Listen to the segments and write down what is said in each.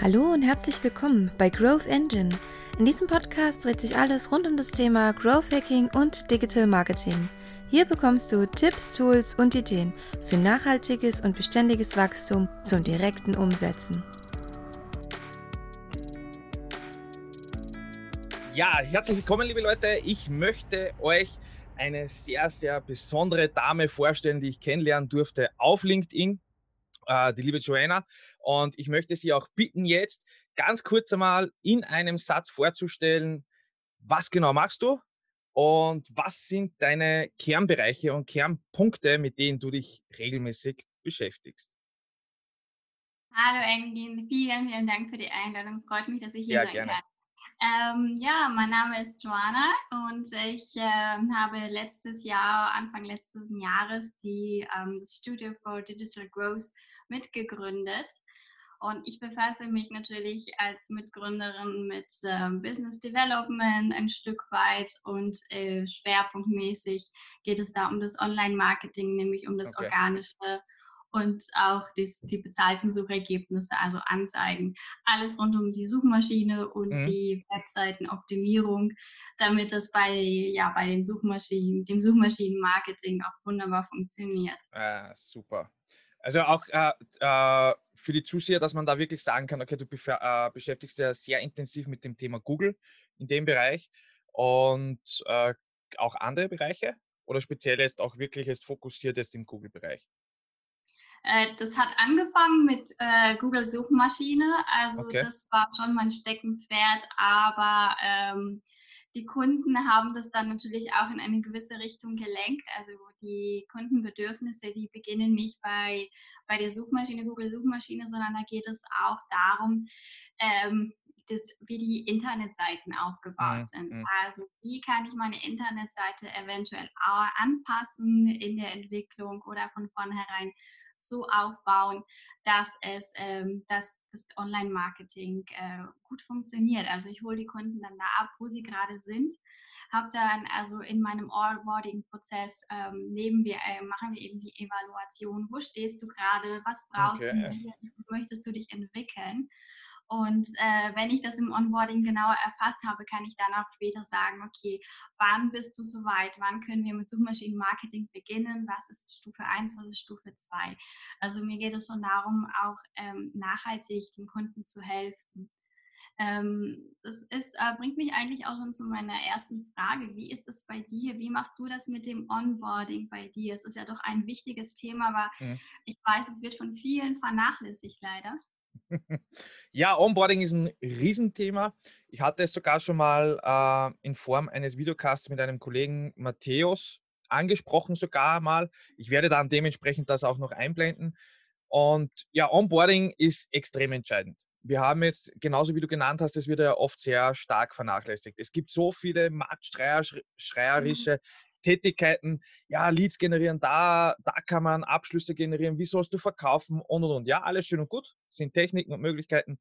Hallo und herzlich willkommen bei Growth Engine. In diesem Podcast dreht sich alles rund um das Thema Growth Hacking und Digital Marketing. Hier bekommst du Tipps, Tools und Ideen für nachhaltiges und beständiges Wachstum zum direkten Umsetzen. Ja, herzlich willkommen, liebe Leute. Ich möchte euch eine sehr, sehr besondere Dame vorstellen, die ich kennenlernen durfte auf LinkedIn, äh, die liebe Joanna. Und ich möchte Sie auch bitten, jetzt ganz kurz einmal in einem Satz vorzustellen, was genau machst du und was sind deine Kernbereiche und Kernpunkte, mit denen du dich regelmäßig beschäftigst. Hallo Engin, vielen, vielen Dank für die Einladung. Freut mich, dass ich hier ja, sein gerne. kann. Ähm, ja, mein Name ist Joanna und ich äh, habe letztes Jahr, Anfang letzten Jahres, die, ähm, das Studio for Digital Growth mitgegründet. Und ich befasse mich natürlich als Mitgründerin mit äh, Business Development ein Stück weit und äh, schwerpunktmäßig geht es da um das Online-Marketing, nämlich um das okay. organische und auch das, die bezahlten Suchergebnisse, also Anzeigen. Alles rund um die Suchmaschine und mhm. die Webseitenoptimierung, damit das bei, ja, bei den Suchmaschinen, dem Suchmaschinenmarketing auch wunderbar funktioniert. Ah, super. Also auch äh, äh, für die Zuseher, dass man da wirklich sagen kann, okay, du äh, beschäftigst dich ja sehr intensiv mit dem Thema Google in dem Bereich und äh, auch andere Bereiche oder speziell jetzt auch wirklich jetzt fokussiert jetzt im Google-Bereich? Äh, das hat angefangen mit äh, Google Suchmaschine, also okay. das war schon mein Steckenpferd, aber ähm, die Kunden haben das dann natürlich auch in eine gewisse Richtung gelenkt. Also die Kundenbedürfnisse, die beginnen nicht bei, bei der Suchmaschine, Google Suchmaschine, sondern da geht es auch darum, ähm, das, wie die Internetseiten aufgebaut mhm. sind. Mhm. Also wie kann ich meine Internetseite eventuell anpassen in der Entwicklung oder von vornherein so aufbauen, dass es, ähm, dass das Online-Marketing äh, gut funktioniert. Also ich hole die Kunden dann da ab, wo sie gerade sind. Habe dann also in meinem Onboarding-Prozess ähm, nehmen wir, äh, machen wir eben die Evaluation. Wo stehst du gerade? Was brauchst okay. du? Wie möchtest du dich entwickeln? Und äh, wenn ich das im Onboarding genauer erfasst habe, kann ich dann auch später sagen, okay, wann bist du soweit? Wann können wir mit Suchmaschinenmarketing beginnen? Was ist Stufe 1, was ist Stufe 2? Also mir geht es schon darum, auch ähm, nachhaltig den Kunden zu helfen. Ähm, das ist, äh, bringt mich eigentlich auch schon zu meiner ersten Frage. Wie ist es bei dir? Wie machst du das mit dem Onboarding bei dir? Es ist ja doch ein wichtiges Thema, aber mhm. ich weiß, es wird von vielen vernachlässigt leider. Ja, Onboarding ist ein Riesenthema. Ich hatte es sogar schon mal äh, in Form eines Videocasts mit einem Kollegen Matthäus angesprochen, sogar mal. Ich werde dann dementsprechend das auch noch einblenden. Und ja, Onboarding ist extrem entscheidend. Wir haben jetzt, genauso wie du genannt hast, es wird ja oft sehr stark vernachlässigt. Es gibt so viele marktschreierische mhm. Tätigkeiten, ja, Leads generieren, da, da kann man Abschlüsse generieren, wie sollst du verkaufen und und und. Ja, alles schön und gut, sind Techniken und Möglichkeiten,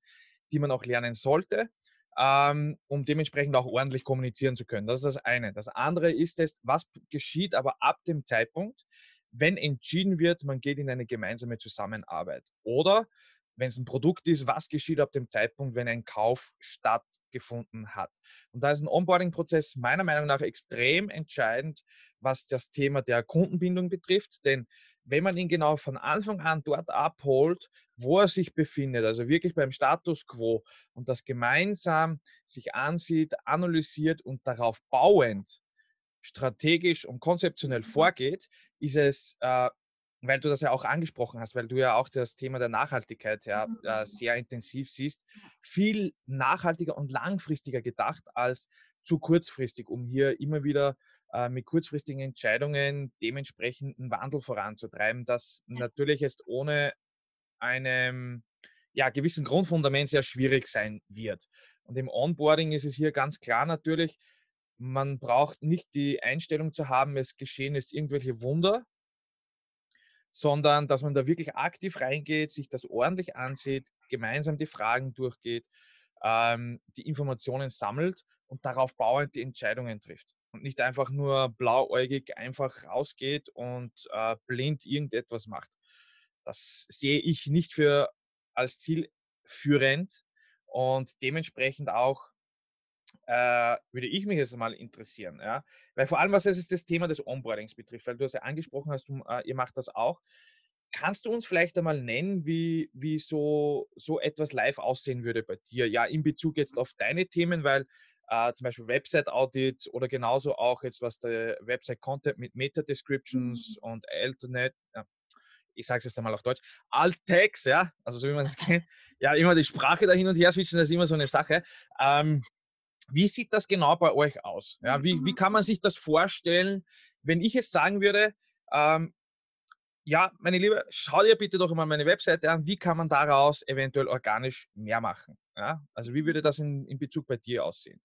die man auch lernen sollte, ähm, um dementsprechend auch ordentlich kommunizieren zu können. Das ist das eine. Das andere ist es, was geschieht aber ab dem Zeitpunkt, wenn entschieden wird, man geht in eine gemeinsame Zusammenarbeit. Oder wenn es ein Produkt ist, was geschieht ab dem Zeitpunkt, wenn ein Kauf stattgefunden hat. Und da ist ein Onboarding-Prozess meiner Meinung nach extrem entscheidend, was das Thema der Kundenbindung betrifft. Denn wenn man ihn genau von Anfang an dort abholt, wo er sich befindet, also wirklich beim Status quo und das gemeinsam sich ansieht, analysiert und darauf bauend strategisch und konzeptionell mhm. vorgeht, ist es äh, weil du das ja auch angesprochen hast, weil du ja auch das Thema der Nachhaltigkeit ja mhm. äh, sehr intensiv siehst, viel nachhaltiger und langfristiger gedacht als zu kurzfristig, um hier immer wieder äh, mit kurzfristigen Entscheidungen dementsprechend einen Wandel voranzutreiben, das natürlich jetzt ohne einem ja, gewissen Grundfundament sehr schwierig sein wird. Und im Onboarding ist es hier ganz klar natürlich, man braucht nicht die Einstellung zu haben, es geschehen ist irgendwelche Wunder, sondern dass man da wirklich aktiv reingeht, sich das ordentlich ansieht, gemeinsam die Fragen durchgeht, ähm, die Informationen sammelt und darauf bauend die Entscheidungen trifft. Und nicht einfach nur blauäugig einfach rausgeht und äh, blind irgendetwas macht. Das sehe ich nicht für als zielführend, Und dementsprechend auch äh, würde ich mich jetzt mal interessieren. Ja? Weil vor allem, was es das Thema des Onboardings betrifft, weil du es ja angesprochen hast, du, äh, ihr macht das auch. Kannst du uns vielleicht einmal nennen, wie, wie so, so etwas live aussehen würde bei dir? Ja, in Bezug jetzt auf deine Themen, weil äh, zum Beispiel Website-Audits oder genauso auch jetzt, was der Website-Content mit Meta-Descriptions mhm. und Alternate, ich sage es jetzt einmal auf Deutsch, Alt-Tags, ja, also so wie man es kennt, ja, immer die Sprache da hin und her switchen, das ist immer so eine Sache. Ähm, wie sieht das genau bei euch aus? Ja, wie, wie mhm. kann man sich das vorstellen, wenn ich jetzt sagen würde, ähm, ja, meine Liebe, schau dir bitte doch mal meine Webseite an, wie kann man daraus eventuell organisch mehr machen? Ja? Also wie würde das in, in Bezug bei dir aussehen?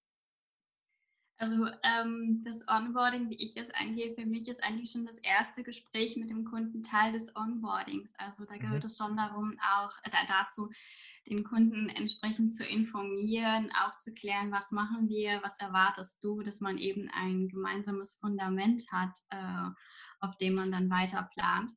Also ähm, das Onboarding, wie ich es angehe, für mich ist eigentlich schon das erste Gespräch mit dem Kunden Teil des Onboardings. Also da gehört mhm. es schon darum, auch äh, dazu, den Kunden entsprechend zu informieren, aufzuklären, was machen wir, was erwartest du, dass man eben ein gemeinsames Fundament hat, äh, auf dem man dann weiter plant.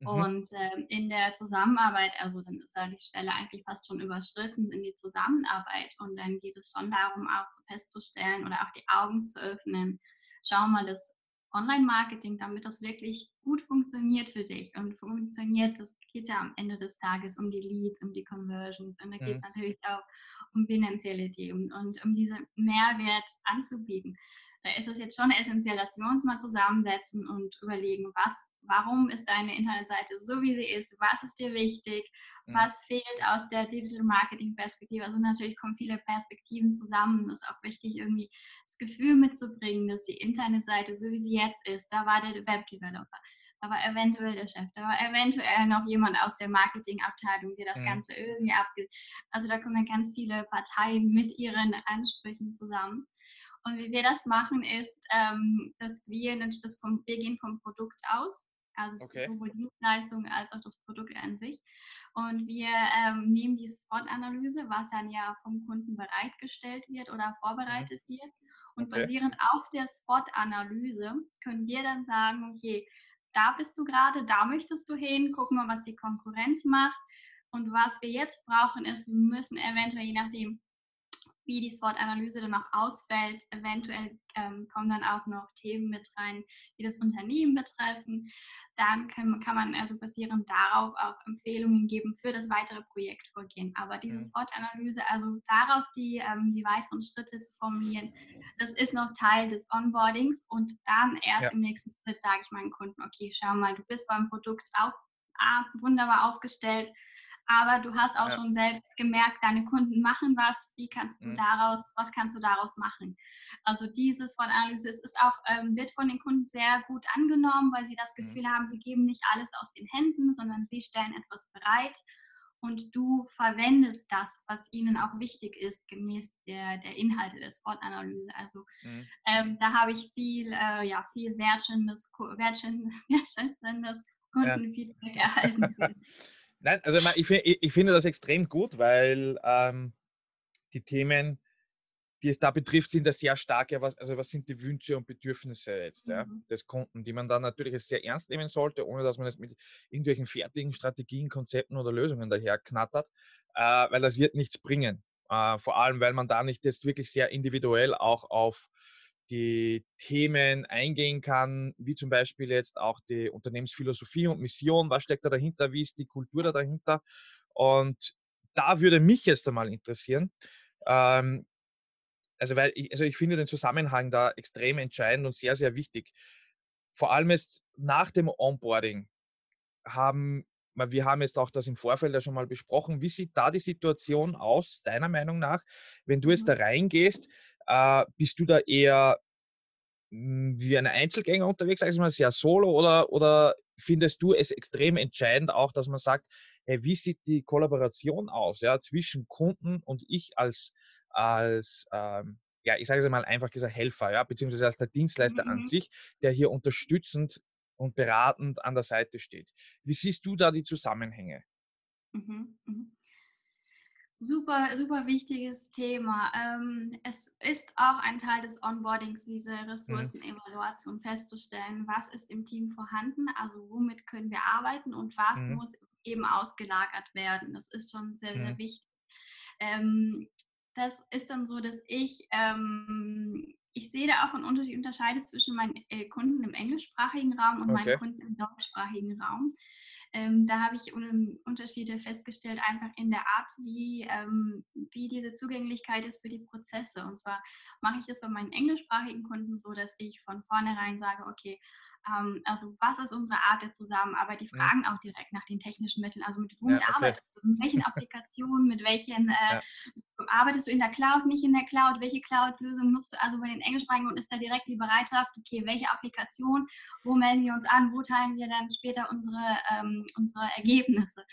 Mhm. Und äh, in der Zusammenarbeit, also dann ist ja die Stelle eigentlich fast schon überschritten in die Zusammenarbeit. Und dann geht es schon darum, auch festzustellen oder auch die Augen zu öffnen. Schau mal, das Online-Marketing, damit das wirklich gut funktioniert für dich und funktioniert, das geht ja am Ende des Tages um die Leads, um die Conversions und da geht es mhm. natürlich auch um finanzielle Themen und um diesen Mehrwert anzubieten. Da ist es jetzt schon essentiell, dass wir uns mal zusammensetzen und überlegen, was, warum ist deine Internetseite so, wie sie ist, was ist dir wichtig, Mhm. was fehlt aus der Digital Marketing Perspektive. Also natürlich kommen viele Perspektiven zusammen. Es ist auch wichtig, irgendwie das Gefühl mitzubringen, dass die Internetseite, so wie sie jetzt ist, da war der Webdeveloper, da war eventuell der Chef, da war eventuell noch jemand aus der Marketingabteilung, der das mhm. Ganze irgendwie abgibt. Also da kommen ganz viele Parteien mit ihren Ansprüchen zusammen. Und wie wir das machen, ist, ähm, dass wir, das vom, wir gehen vom Produkt aus, also okay. sowohl Dienstleistungen als auch das Produkt an sich. Und wir ähm, nehmen die SWOT-Analyse, was dann ja vom Kunden bereitgestellt wird oder mhm. vorbereitet wird. Und okay. basierend auf der SWOT-Analyse können wir dann sagen, okay, da bist du gerade, da möchtest du hin, guck mal, was die Konkurrenz macht. Und was wir jetzt brauchen, ist, wir müssen eventuell, je nachdem, wie die SWOT-Analyse dann auch ausfällt. Eventuell ähm, kommen dann auch noch Themen mit rein, die das Unternehmen betreffen dann kann, kann man also basierend darauf auch Empfehlungen geben für das weitere Projektvorgehen. Aber diese SWOT-Analyse, also daraus die, ähm, die weiteren Schritte zu formulieren, das ist noch Teil des Onboardings und dann erst ja. im nächsten Schritt sage ich meinen Kunden, okay, schau mal, du bist beim Produkt auch ah, wunderbar aufgestellt, aber du hast auch ja. schon selbst gemerkt, deine Kunden machen was, wie kannst du mhm. daraus, was kannst du daraus machen? Also dieses von Analyse ist auch, ähm, wird von den Kunden sehr gut angenommen, weil sie das mhm. Gefühl mhm. haben, sie geben nicht alles aus den Händen, sondern sie stellen etwas bereit und du verwendest das, was ihnen auch wichtig ist, gemäß der, der Inhalte der SWOT-Analyse. Also mhm. ähm, da habe ich viel, äh, ja, viel wertschätzendes, wertschätzendes Kundenfeedback ja. erhalten. Nein, also ich, ich, finde das extrem gut, weil ähm, die Themen, die es da betrifft, sind ja sehr stark, ja, was, also was sind die Wünsche und Bedürfnisse jetzt ja, mhm. des Kunden, die man dann natürlich sehr ernst nehmen sollte, ohne dass man es mit irgendwelchen fertigen Strategien, Konzepten oder Lösungen daher knattert, äh, weil das wird nichts bringen. Äh, vor allem, weil man da nicht jetzt wirklich sehr individuell auch auf die Themen eingehen kann, wie zum Beispiel jetzt auch die Unternehmensphilosophie und Mission, was steckt da dahinter, wie ist die Kultur da dahinter. Und da würde mich jetzt einmal interessieren, ähm, also weil ich, also ich finde den Zusammenhang da extrem entscheidend und sehr, sehr wichtig. Vor allem jetzt nach dem Onboarding haben wir haben jetzt auch das im Vorfeld ja schon mal besprochen. Wie sieht da die Situation aus, deiner Meinung nach, wenn du jetzt mhm. da reingehst? Äh, bist du da eher hm, wie ein Einzelgänger unterwegs, sag ich mal, sehr solo oder, oder findest du es extrem entscheidend auch, dass man sagt, hey, wie sieht die Kollaboration aus ja, zwischen Kunden und ich als, als ähm, ja, ich sage es mal einfach gesagt, Helfer, ja, beziehungsweise als der Dienstleister mhm. an sich, der hier unterstützend und beratend an der Seite steht. Wie siehst du da die Zusammenhänge? Mhm. Mhm. Super, super wichtiges Thema. Ähm, es ist auch ein Teil des Onboardings, diese mhm. Ressourcenevaluation festzustellen, was ist im Team vorhanden, also womit können wir arbeiten und was mhm. muss eben ausgelagert werden. Das ist schon sehr, sehr mhm. wichtig. Ähm, das ist dann so, dass ich, ähm, ich sehe da auch einen Unterschied, unterscheide zwischen meinen äh, Kunden im englischsprachigen Raum und okay. meinen Kunden im deutschsprachigen Raum. Ähm, da habe ich Unterschiede festgestellt, einfach in der Art, wie, ähm, wie diese Zugänglichkeit ist für die Prozesse. Und zwar mache ich das bei meinen englischsprachigen Kunden so, dass ich von vornherein sage, okay, ähm, also was ist unsere Art der Zusammenarbeit? Die fragen ja. auch direkt nach den technischen Mitteln. Also mit womit ja, okay. arbeitest du? Mit welchen Applikationen? Mit welchen äh, arbeitest du in der Cloud, nicht in der Cloud? Welche Cloud-Lösung nutzt du? Also bei den englischsprachigen und ist da direkt die Bereitschaft, okay, welche Applikation, wo melden wir uns an, wo teilen wir dann später unsere, ähm, unsere Ergebnisse?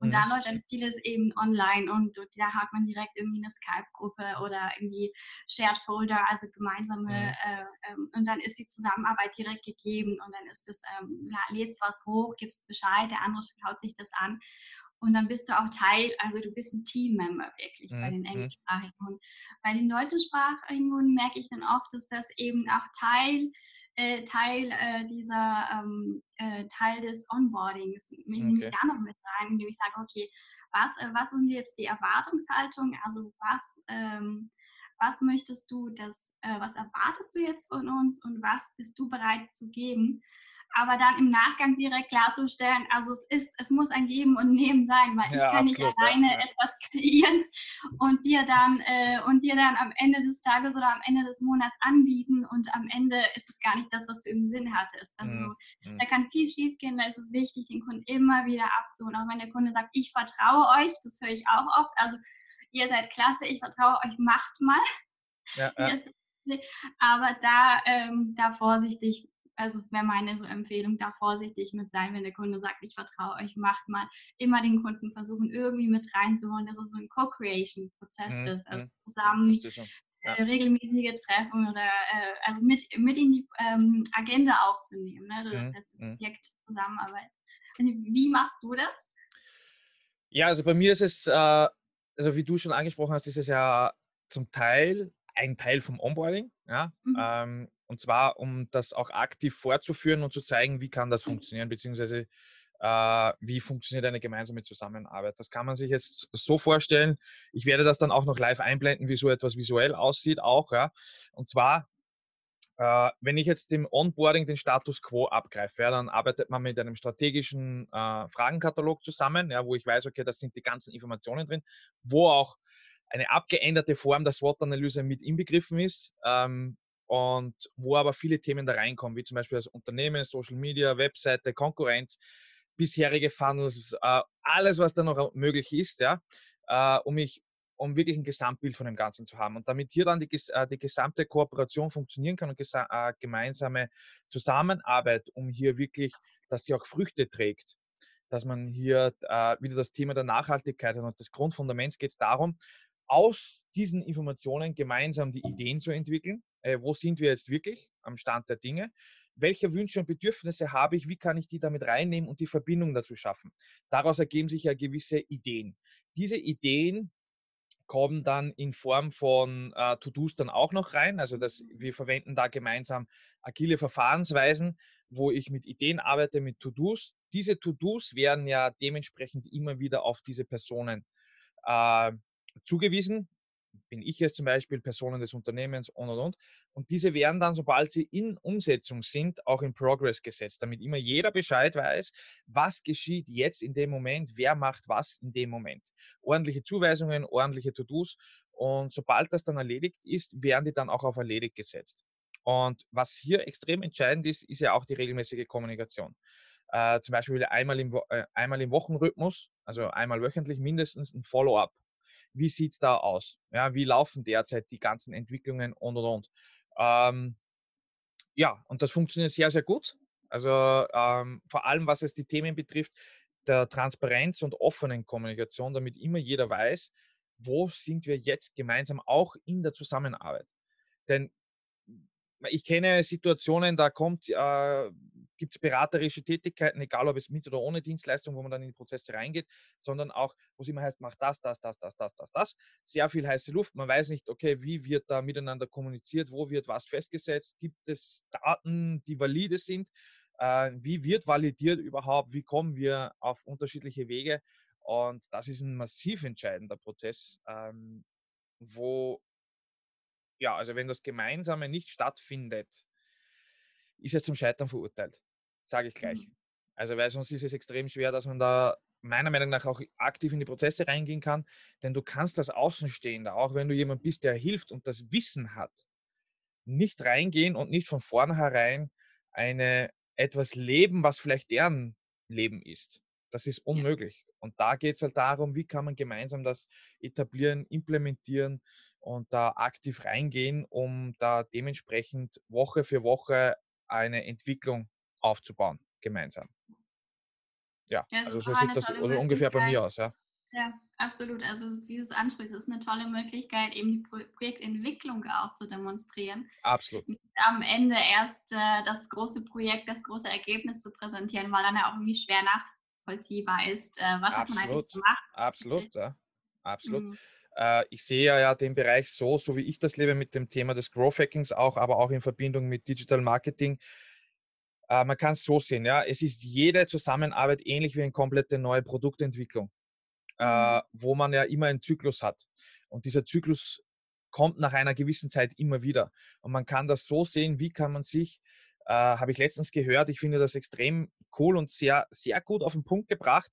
Und mhm. da läuft dann vieles eben online und da hat man direkt irgendwie eine Skype-Gruppe oder irgendwie Shared Folder, also gemeinsame, mhm. äh, ähm, und dann ist die Zusammenarbeit direkt gegeben und dann ist es, ähm, lädst was hoch, gibst Bescheid, der andere schaut sich das an. Und dann bist du auch Teil, also du bist ein Teammember wirklich mhm. bei den mhm. englischsprachigen. Und bei den deutschsprachigen merke ich dann oft, dass das eben auch Teil äh, Teil äh, dieser ähm, äh, Teil des Onboardings. Ich nehme okay. da noch mit rein, indem ich sage, okay, was, äh, was sind jetzt die Erwartungshaltungen? Also was, ähm, was möchtest du, das, äh, was erwartest du jetzt von uns und was bist du bereit zu geben? Aber dann im Nachgang direkt klarzustellen, also es ist, es muss ein Geben und Nehmen sein, weil ja, ich kann absolut, nicht alleine ja, ja. etwas kreieren und dir dann äh, und dir dann am Ende des Tages oder am Ende des Monats anbieten und am Ende ist es gar nicht das, was du im Sinn hattest. Also mhm. da kann viel schief gehen, da ist es wichtig, den Kunden immer wieder abzuholen, auch wenn der Kunde sagt, ich vertraue euch, das höre ich auch oft, also ihr seid klasse, ich vertraue euch, macht mal. Ja, aber da, ähm, da vorsichtig also es wäre meine so Empfehlung, da vorsichtig mit sein, wenn der Kunde sagt, ich vertraue euch, macht mal immer den Kunden versuchen, irgendwie mit reinzuholen, dass es so ein Co-Creation-Prozess mhm. ist. Also mhm. zusammen ja. äh, regelmäßige Treffen oder äh, also mit, mit in die ähm, Agenda aufzunehmen, ne? das, mhm. mhm. Projekt Zusammenarbeit. Wie machst du das? Ja, also bei mir ist es, äh, also wie du schon angesprochen hast, ist es ja zum Teil ein Teil vom Onboarding. Ja? Mhm. Ähm, und zwar, um das auch aktiv fortzuführen und zu zeigen, wie kann das funktionieren, beziehungsweise äh, wie funktioniert eine gemeinsame Zusammenarbeit. Das kann man sich jetzt so vorstellen. Ich werde das dann auch noch live einblenden, wie so etwas visuell aussieht, auch. Ja? Und zwar, äh, wenn ich jetzt im Onboarding den Status quo abgreife, ja, dann arbeitet man mit einem strategischen äh, Fragenkatalog zusammen, ja, wo ich weiß, okay, da sind die ganzen Informationen drin, wo auch eine abgeänderte Form der SWOT-Analyse mit inbegriffen ist. Ähm, und wo aber viele Themen da reinkommen, wie zum Beispiel das Unternehmen, Social Media, Webseite, Konkurrenz, bisherige Funnels, äh, alles, was da noch möglich ist, ja, äh, um mich um wirklich ein Gesamtbild von dem Ganzen zu haben. Und damit hier dann die, äh, die gesamte Kooperation funktionieren kann und gemeinsame Zusammenarbeit, um hier wirklich, dass sie auch Früchte trägt, dass man hier wieder das Thema der Nachhaltigkeit hat und des Grundfundaments geht es darum, aus diesen Informationen gemeinsam die Ideen zu entwickeln. Äh, wo sind wir jetzt wirklich am Stand der Dinge? Welche Wünsche und Bedürfnisse habe ich? Wie kann ich die damit reinnehmen und die Verbindung dazu schaffen? Daraus ergeben sich ja gewisse Ideen. Diese Ideen kommen dann in Form von äh, To-Dos dann auch noch rein. Also das, wir verwenden da gemeinsam agile Verfahrensweisen, wo ich mit Ideen arbeite, mit To-Dos. Diese To-Dos werden ja dementsprechend immer wieder auf diese Personen äh, zugewiesen. Bin ich jetzt zum Beispiel Personen des Unternehmens und und und. Und diese werden dann, sobald sie in Umsetzung sind, auch in Progress gesetzt, damit immer jeder Bescheid weiß, was geschieht jetzt in dem Moment, wer macht was in dem Moment. Ordentliche Zuweisungen, ordentliche To-Dos. Und sobald das dann erledigt ist, werden die dann auch auf erledigt gesetzt. Und was hier extrem entscheidend ist, ist ja auch die regelmäßige Kommunikation. Äh, zum Beispiel einmal im, äh, einmal im Wochenrhythmus, also einmal wöchentlich mindestens ein Follow-up wie sieht es da aus? Ja, wie laufen derzeit die ganzen Entwicklungen und und und. Ähm, ja, und das funktioniert sehr, sehr gut. Also ähm, vor allem, was es die Themen betrifft, der Transparenz und offenen Kommunikation, damit immer jeder weiß, wo sind wir jetzt gemeinsam auch in der Zusammenarbeit. Denn ich kenne Situationen, da kommt, äh, gibt es beraterische Tätigkeiten, egal ob es mit oder ohne Dienstleistung, wo man dann in Prozesse reingeht, sondern auch, wo es immer heißt, mach das, das, das, das, das, das, das. Sehr viel heiße Luft. Man weiß nicht, okay, wie wird da miteinander kommuniziert, wo wird was festgesetzt, gibt es Daten, die valide sind, äh, wie wird validiert überhaupt, wie kommen wir auf unterschiedliche Wege Und das ist ein massiv entscheidender Prozess, ähm, wo, ja, also wenn das Gemeinsame nicht stattfindet, ist es zum Scheitern verurteilt, sage ich gleich. Mhm. Also weil sonst ist es extrem schwer, dass man da meiner Meinung nach auch aktiv in die Prozesse reingehen kann, denn du kannst das Außenstehende, auch wenn du jemand bist, der hilft und das Wissen hat, nicht reingehen und nicht von vornherein eine etwas leben, was vielleicht deren Leben ist. Das ist unmöglich. Ja. Und da geht es halt darum, wie kann man gemeinsam das etablieren, implementieren und da aktiv reingehen, um da dementsprechend Woche für Woche eine Entwicklung aufzubauen, gemeinsam. Ja, ja also so sieht das ungefähr bei mir aus, ja. Ja, absolut. Also wie du es ansprichst, ist eine tolle Möglichkeit, eben die Projektentwicklung auch zu demonstrieren. Absolut. Und am Ende erst äh, das große Projekt, das große Ergebnis zu präsentieren, weil dann ja auch irgendwie schwer nachvollziehbar ist, äh, was Absolut. hat man eigentlich gemacht. Absolut, ja. Absolut. Mhm. Äh, ich sehe ja den Bereich so, so wie ich das lebe mit dem Thema des Growth Hackings auch, aber auch in Verbindung mit Digital Marketing äh, man kann es so sehen, ja, es ist jede Zusammenarbeit ähnlich wie eine komplette neue Produktentwicklung, äh, mhm. wo man ja immer einen Zyklus hat. Und dieser Zyklus kommt nach einer gewissen Zeit immer wieder. Und man kann das so sehen, wie kann man sich, äh, habe ich letztens gehört, ich finde das extrem cool und sehr, sehr gut auf den Punkt gebracht,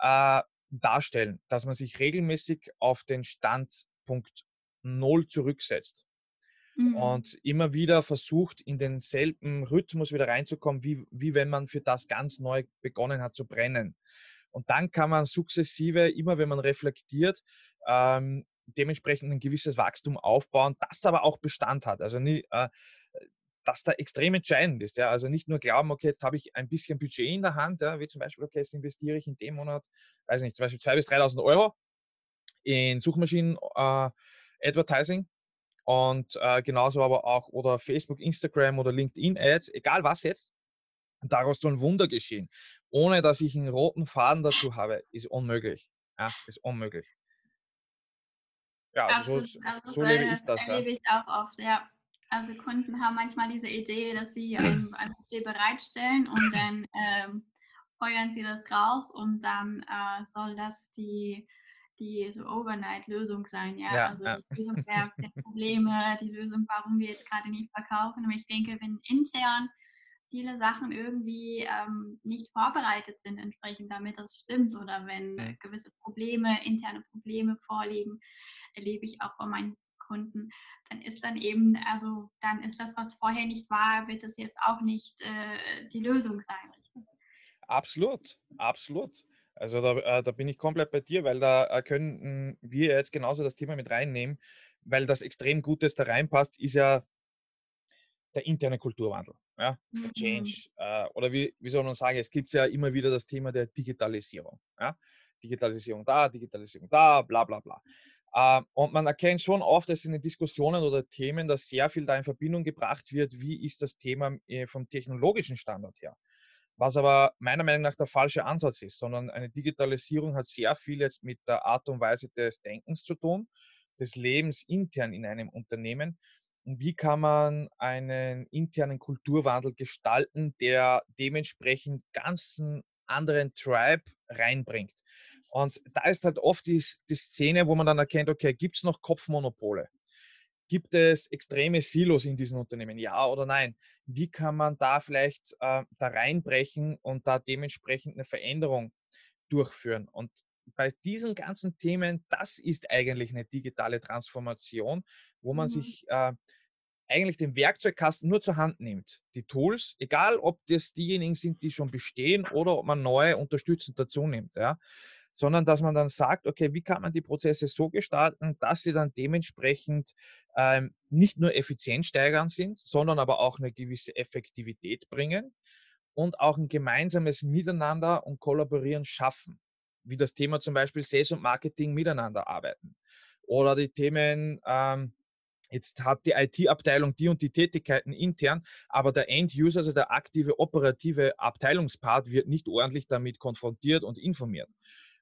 äh, darstellen, dass man sich regelmäßig auf den Standpunkt Null zurücksetzt mhm. und immer wieder versucht, in denselben Rhythmus wieder reinzukommen, wie, wie wenn man für das ganz neu begonnen hat zu brennen. Und dann kann man sukzessive, immer wenn man reflektiert, ähm, dementsprechend ein gewisses Wachstum aufbauen, das aber auch Bestand hat. Also nie, äh, das da extrem entscheidend ist. Ja? Also nicht nur glauben, okay, jetzt habe ich ein bisschen Budget in der Hand, ja? wie zum Beispiel, okay, jetzt investiere ich in dem Monat, weiß nicht, zum Beispiel 2.000 bis 3.000 Euro in Suchmaschinen äh, Advertising und äh, genauso aber auch oder Facebook, Instagram oder LinkedIn Ads, egal was jetzt, daraus soll ein Wunder geschehen. Ohne dass ich einen roten Faden dazu habe, ist unmöglich. Ja, ist unmöglich. Ja, also so, also so lebe ich das. Erlebe ja. ich auch oft, ja. Also Kunden haben manchmal diese Idee, dass sie ein, ein Budget bereitstellen und dann ähm, feuern sie das raus und dann äh, soll das die die so Overnight-Lösung sein, ja. ja also ja. die Lösung der, der, Probleme, die Lösung, warum wir jetzt gerade nicht verkaufen. Aber ich denke, wenn intern viele Sachen irgendwie ähm, nicht vorbereitet sind, entsprechend damit das stimmt, oder wenn mhm. gewisse Probleme, interne Probleme vorliegen, erlebe ich auch bei meinen Kunden, dann ist dann eben, also dann ist das, was vorher nicht war, wird es jetzt auch nicht äh, die Lösung sein. Absolut, absolut. Also da, äh, da bin ich komplett bei dir, weil da äh, können wir jetzt genauso das Thema mit reinnehmen, weil das extrem Gutes da reinpasst, ist ja der interne Kulturwandel, ja, der mhm. Change. Äh, oder wie, wie soll man sagen, es gibt ja immer wieder das Thema der Digitalisierung. Ja? Digitalisierung da, Digitalisierung da, bla bla bla. Äh, und man erkennt schon oft, dass in den Diskussionen oder Themen, dass sehr viel da in Verbindung gebracht wird, wie ist das Thema äh, vom technologischen Standard her was aber meiner Meinung nach der falsche Ansatz ist, sondern eine Digitalisierung hat sehr viel jetzt mit der Art und Weise des Denkens zu tun, des Lebens intern in einem Unternehmen. Und wie kann man einen internen Kulturwandel gestalten, der dementsprechend ganzen anderen Tribe reinbringt? Und da ist halt oft die, die Szene, wo man dann erkennt, okay, gibt es noch Kopfmonopole? Gibt es extreme Silos in diesen Unternehmen? Ja oder nein? Wie kann man da vielleicht äh, da reinbrechen und da dementsprechend eine Veränderung durchführen? Und bei diesen ganzen Themen, das ist eigentlich eine digitale Transformation, wo man mhm. sich äh, eigentlich den Werkzeugkasten nur zur Hand nimmt. Die Tools, egal ob das diejenigen sind, die schon bestehen oder ob man neue unterstützend dazu nimmt. Ja sondern dass man dann sagt, okay, wie kann man die Prozesse so gestalten, dass sie dann dementsprechend ähm, nicht nur effizient steigern sind, sondern aber auch eine gewisse Effektivität bringen und auch ein gemeinsames Miteinander und Kollaborieren schaffen, wie das Thema zum Beispiel Sales und Marketing miteinander arbeiten oder die Themen ähm, Jetzt hat die IT-Abteilung die und die Tätigkeiten intern, aber der End-User, also der aktive operative Abteilungspart, wird nicht ordentlich damit konfrontiert und informiert.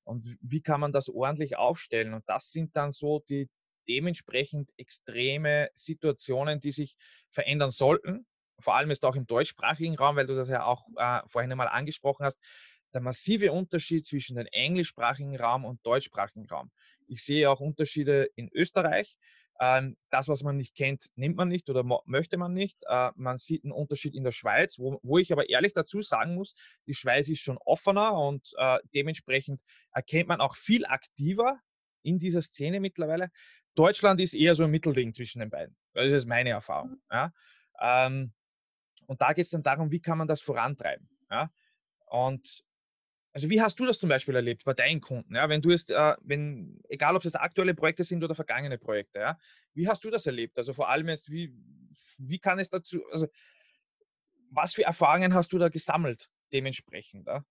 Und wie kann man das ordentlich aufstellen? Und das sind dann so die dementsprechend extreme Situationen, die sich verändern sollten. Vor allem ist auch im deutschsprachigen Raum, weil du das ja auch äh, vorhin einmal angesprochen hast. der massive Unterschied zwischen dem englischsprachigen Raum und deutschsprachigen Raum. Ich sehe auch Unterschiede in Österreich. Ähm, das, was man nicht kennt, nimmt man nicht oder möchte man nicht. Äh, man sieht einen Unterschied in der Schweiz, wo, wo, ich aber ehrlich dazu sagen muss, die Schweiz ist schon offener und äh, dementsprechend erkennt man auch viel aktiver in dieser Szene mittlerweile. Deutschland ist eher so ein Mittelding zwischen den beiden. Das ist meine Erfahrung. Ja. Ähm, und da geht es dann darum, wie kann man das vorantreiben. Ja. Und also wie hast du das zum Beispiel erlebt bei deinen Kunden? Ja, wenn du jetzt, äh, wenn, egal ob es aktuelle Projekte sind oder vergangene Projekte, ja, wie hast du das erlebt? Also vor allem jetzt, wie, wie kann es dazu, also was für Erfahrungen hast du da gesammelt dementsprechend? Ja?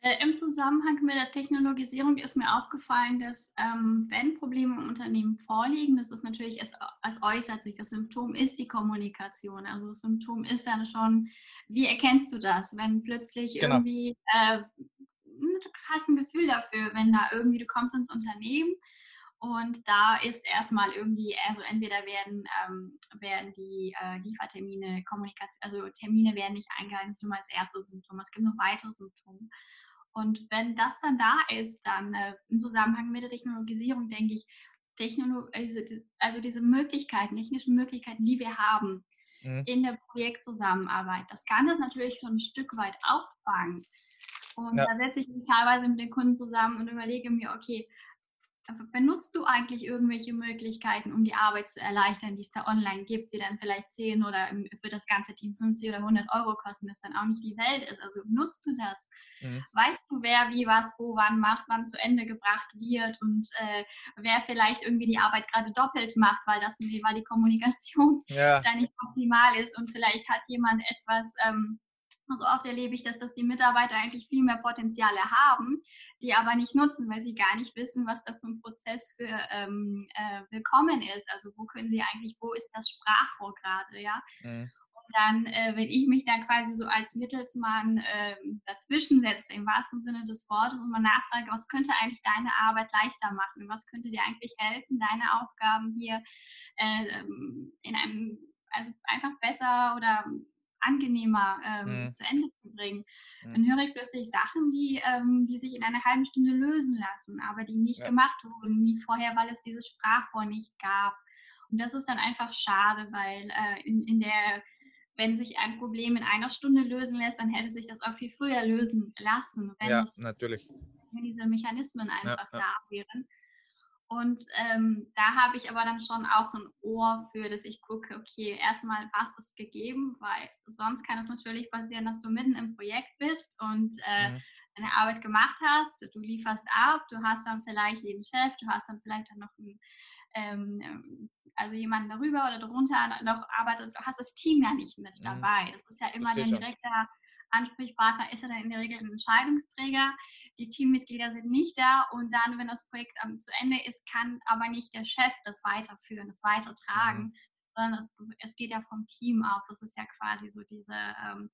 Äh, Im Zusammenhang mit der Technologisierung ist mir aufgefallen, dass ähm, wenn Probleme im Unternehmen vorliegen, das ist natürlich, es, es äußert sich, das Symptom ist die Kommunikation. Also das Symptom ist dann schon, wie erkennst du das, wenn plötzlich genau. irgendwie, äh, du hast ein Gefühl dafür, wenn da irgendwie, du kommst ins Unternehmen und da ist erstmal irgendwie, also entweder werden, ähm, werden die äh, Liefertermine, Kommunikation, also Termine werden nicht eingehalten, das ist mal das erste Symptom. Es gibt noch weitere Symptome. Und wenn das dann da ist, dann äh, im Zusammenhang mit der Technologisierung, denke ich, Technolo also, also diese Möglichkeiten, technischen Möglichkeiten, die wir haben mhm. in der Projektzusammenarbeit, das kann das natürlich schon ein Stück weit auffangen. Und ja. da setze ich mich teilweise mit den Kunden zusammen und überlege mir, okay, benutzt du eigentlich irgendwelche Möglichkeiten, um die Arbeit zu erleichtern, die es da online gibt, die dann vielleicht 10 oder für das ganze Team 50 oder 100 Euro kosten, das dann auch nicht die Welt ist. Also nutzt du das? Mhm. Weißt du, wer wie was wo wann macht, wann zu Ende gebracht wird und äh, wer vielleicht irgendwie die Arbeit gerade doppelt macht, weil das weil die Kommunikation ja. da nicht optimal ist und vielleicht hat jemand etwas ähm, so oft erlebe ich, dass das die Mitarbeiter eigentlich viel mehr Potenziale haben, die aber nicht nutzen, weil sie gar nicht wissen, was da für ein Prozess für ähm, äh, willkommen ist. Also wo können sie eigentlich, wo ist das Sprachrohr gerade, ja? Mhm. Und dann, äh, wenn ich mich dann quasi so als Mittelsmann äh, dazwischen setze, im wahrsten Sinne des Wortes, und mal nachfrage, was könnte eigentlich deine Arbeit leichter machen? Was könnte dir eigentlich helfen, deine Aufgaben hier äh, ähm, in einem, also einfach besser oder angenehmer ähm, mhm. zu Ende zu bringen. Mhm. Dann höre ich plötzlich Sachen, die, ähm, die sich in einer halben Stunde lösen lassen, aber die nicht ja. gemacht wurden, wie vorher, weil es dieses Sprachrohr nicht gab. Und das ist dann einfach schade, weil äh, in, in der, wenn sich ein Problem in einer Stunde lösen lässt, dann hätte sich das auch viel früher lösen lassen, wenn, ja, natürlich. wenn diese Mechanismen einfach ja, ja. da wären. Und ähm, da habe ich aber dann schon auch ein Ohr für, dass ich gucke, okay, erstmal, was ist gegeben, weil sonst kann es natürlich passieren, dass du mitten im Projekt bist und äh, mhm. deine Arbeit gemacht hast, du lieferst ab, du hast dann vielleicht den Chef, du hast dann vielleicht dann noch einen, ähm, also jemanden darüber oder darunter noch arbeitet, du hast das Team ja nicht mit mhm. dabei. Das ist ja immer dein direkter Ansprechpartner, ist ja dann in der Regel ein Entscheidungsträger die Teammitglieder sind nicht da und dann, wenn das Projekt um, zu Ende ist, kann aber nicht der Chef das weiterführen, das weitertragen, mhm. sondern es, es, geht ja vom Team aus. Das ist ja quasi so diese, ähm,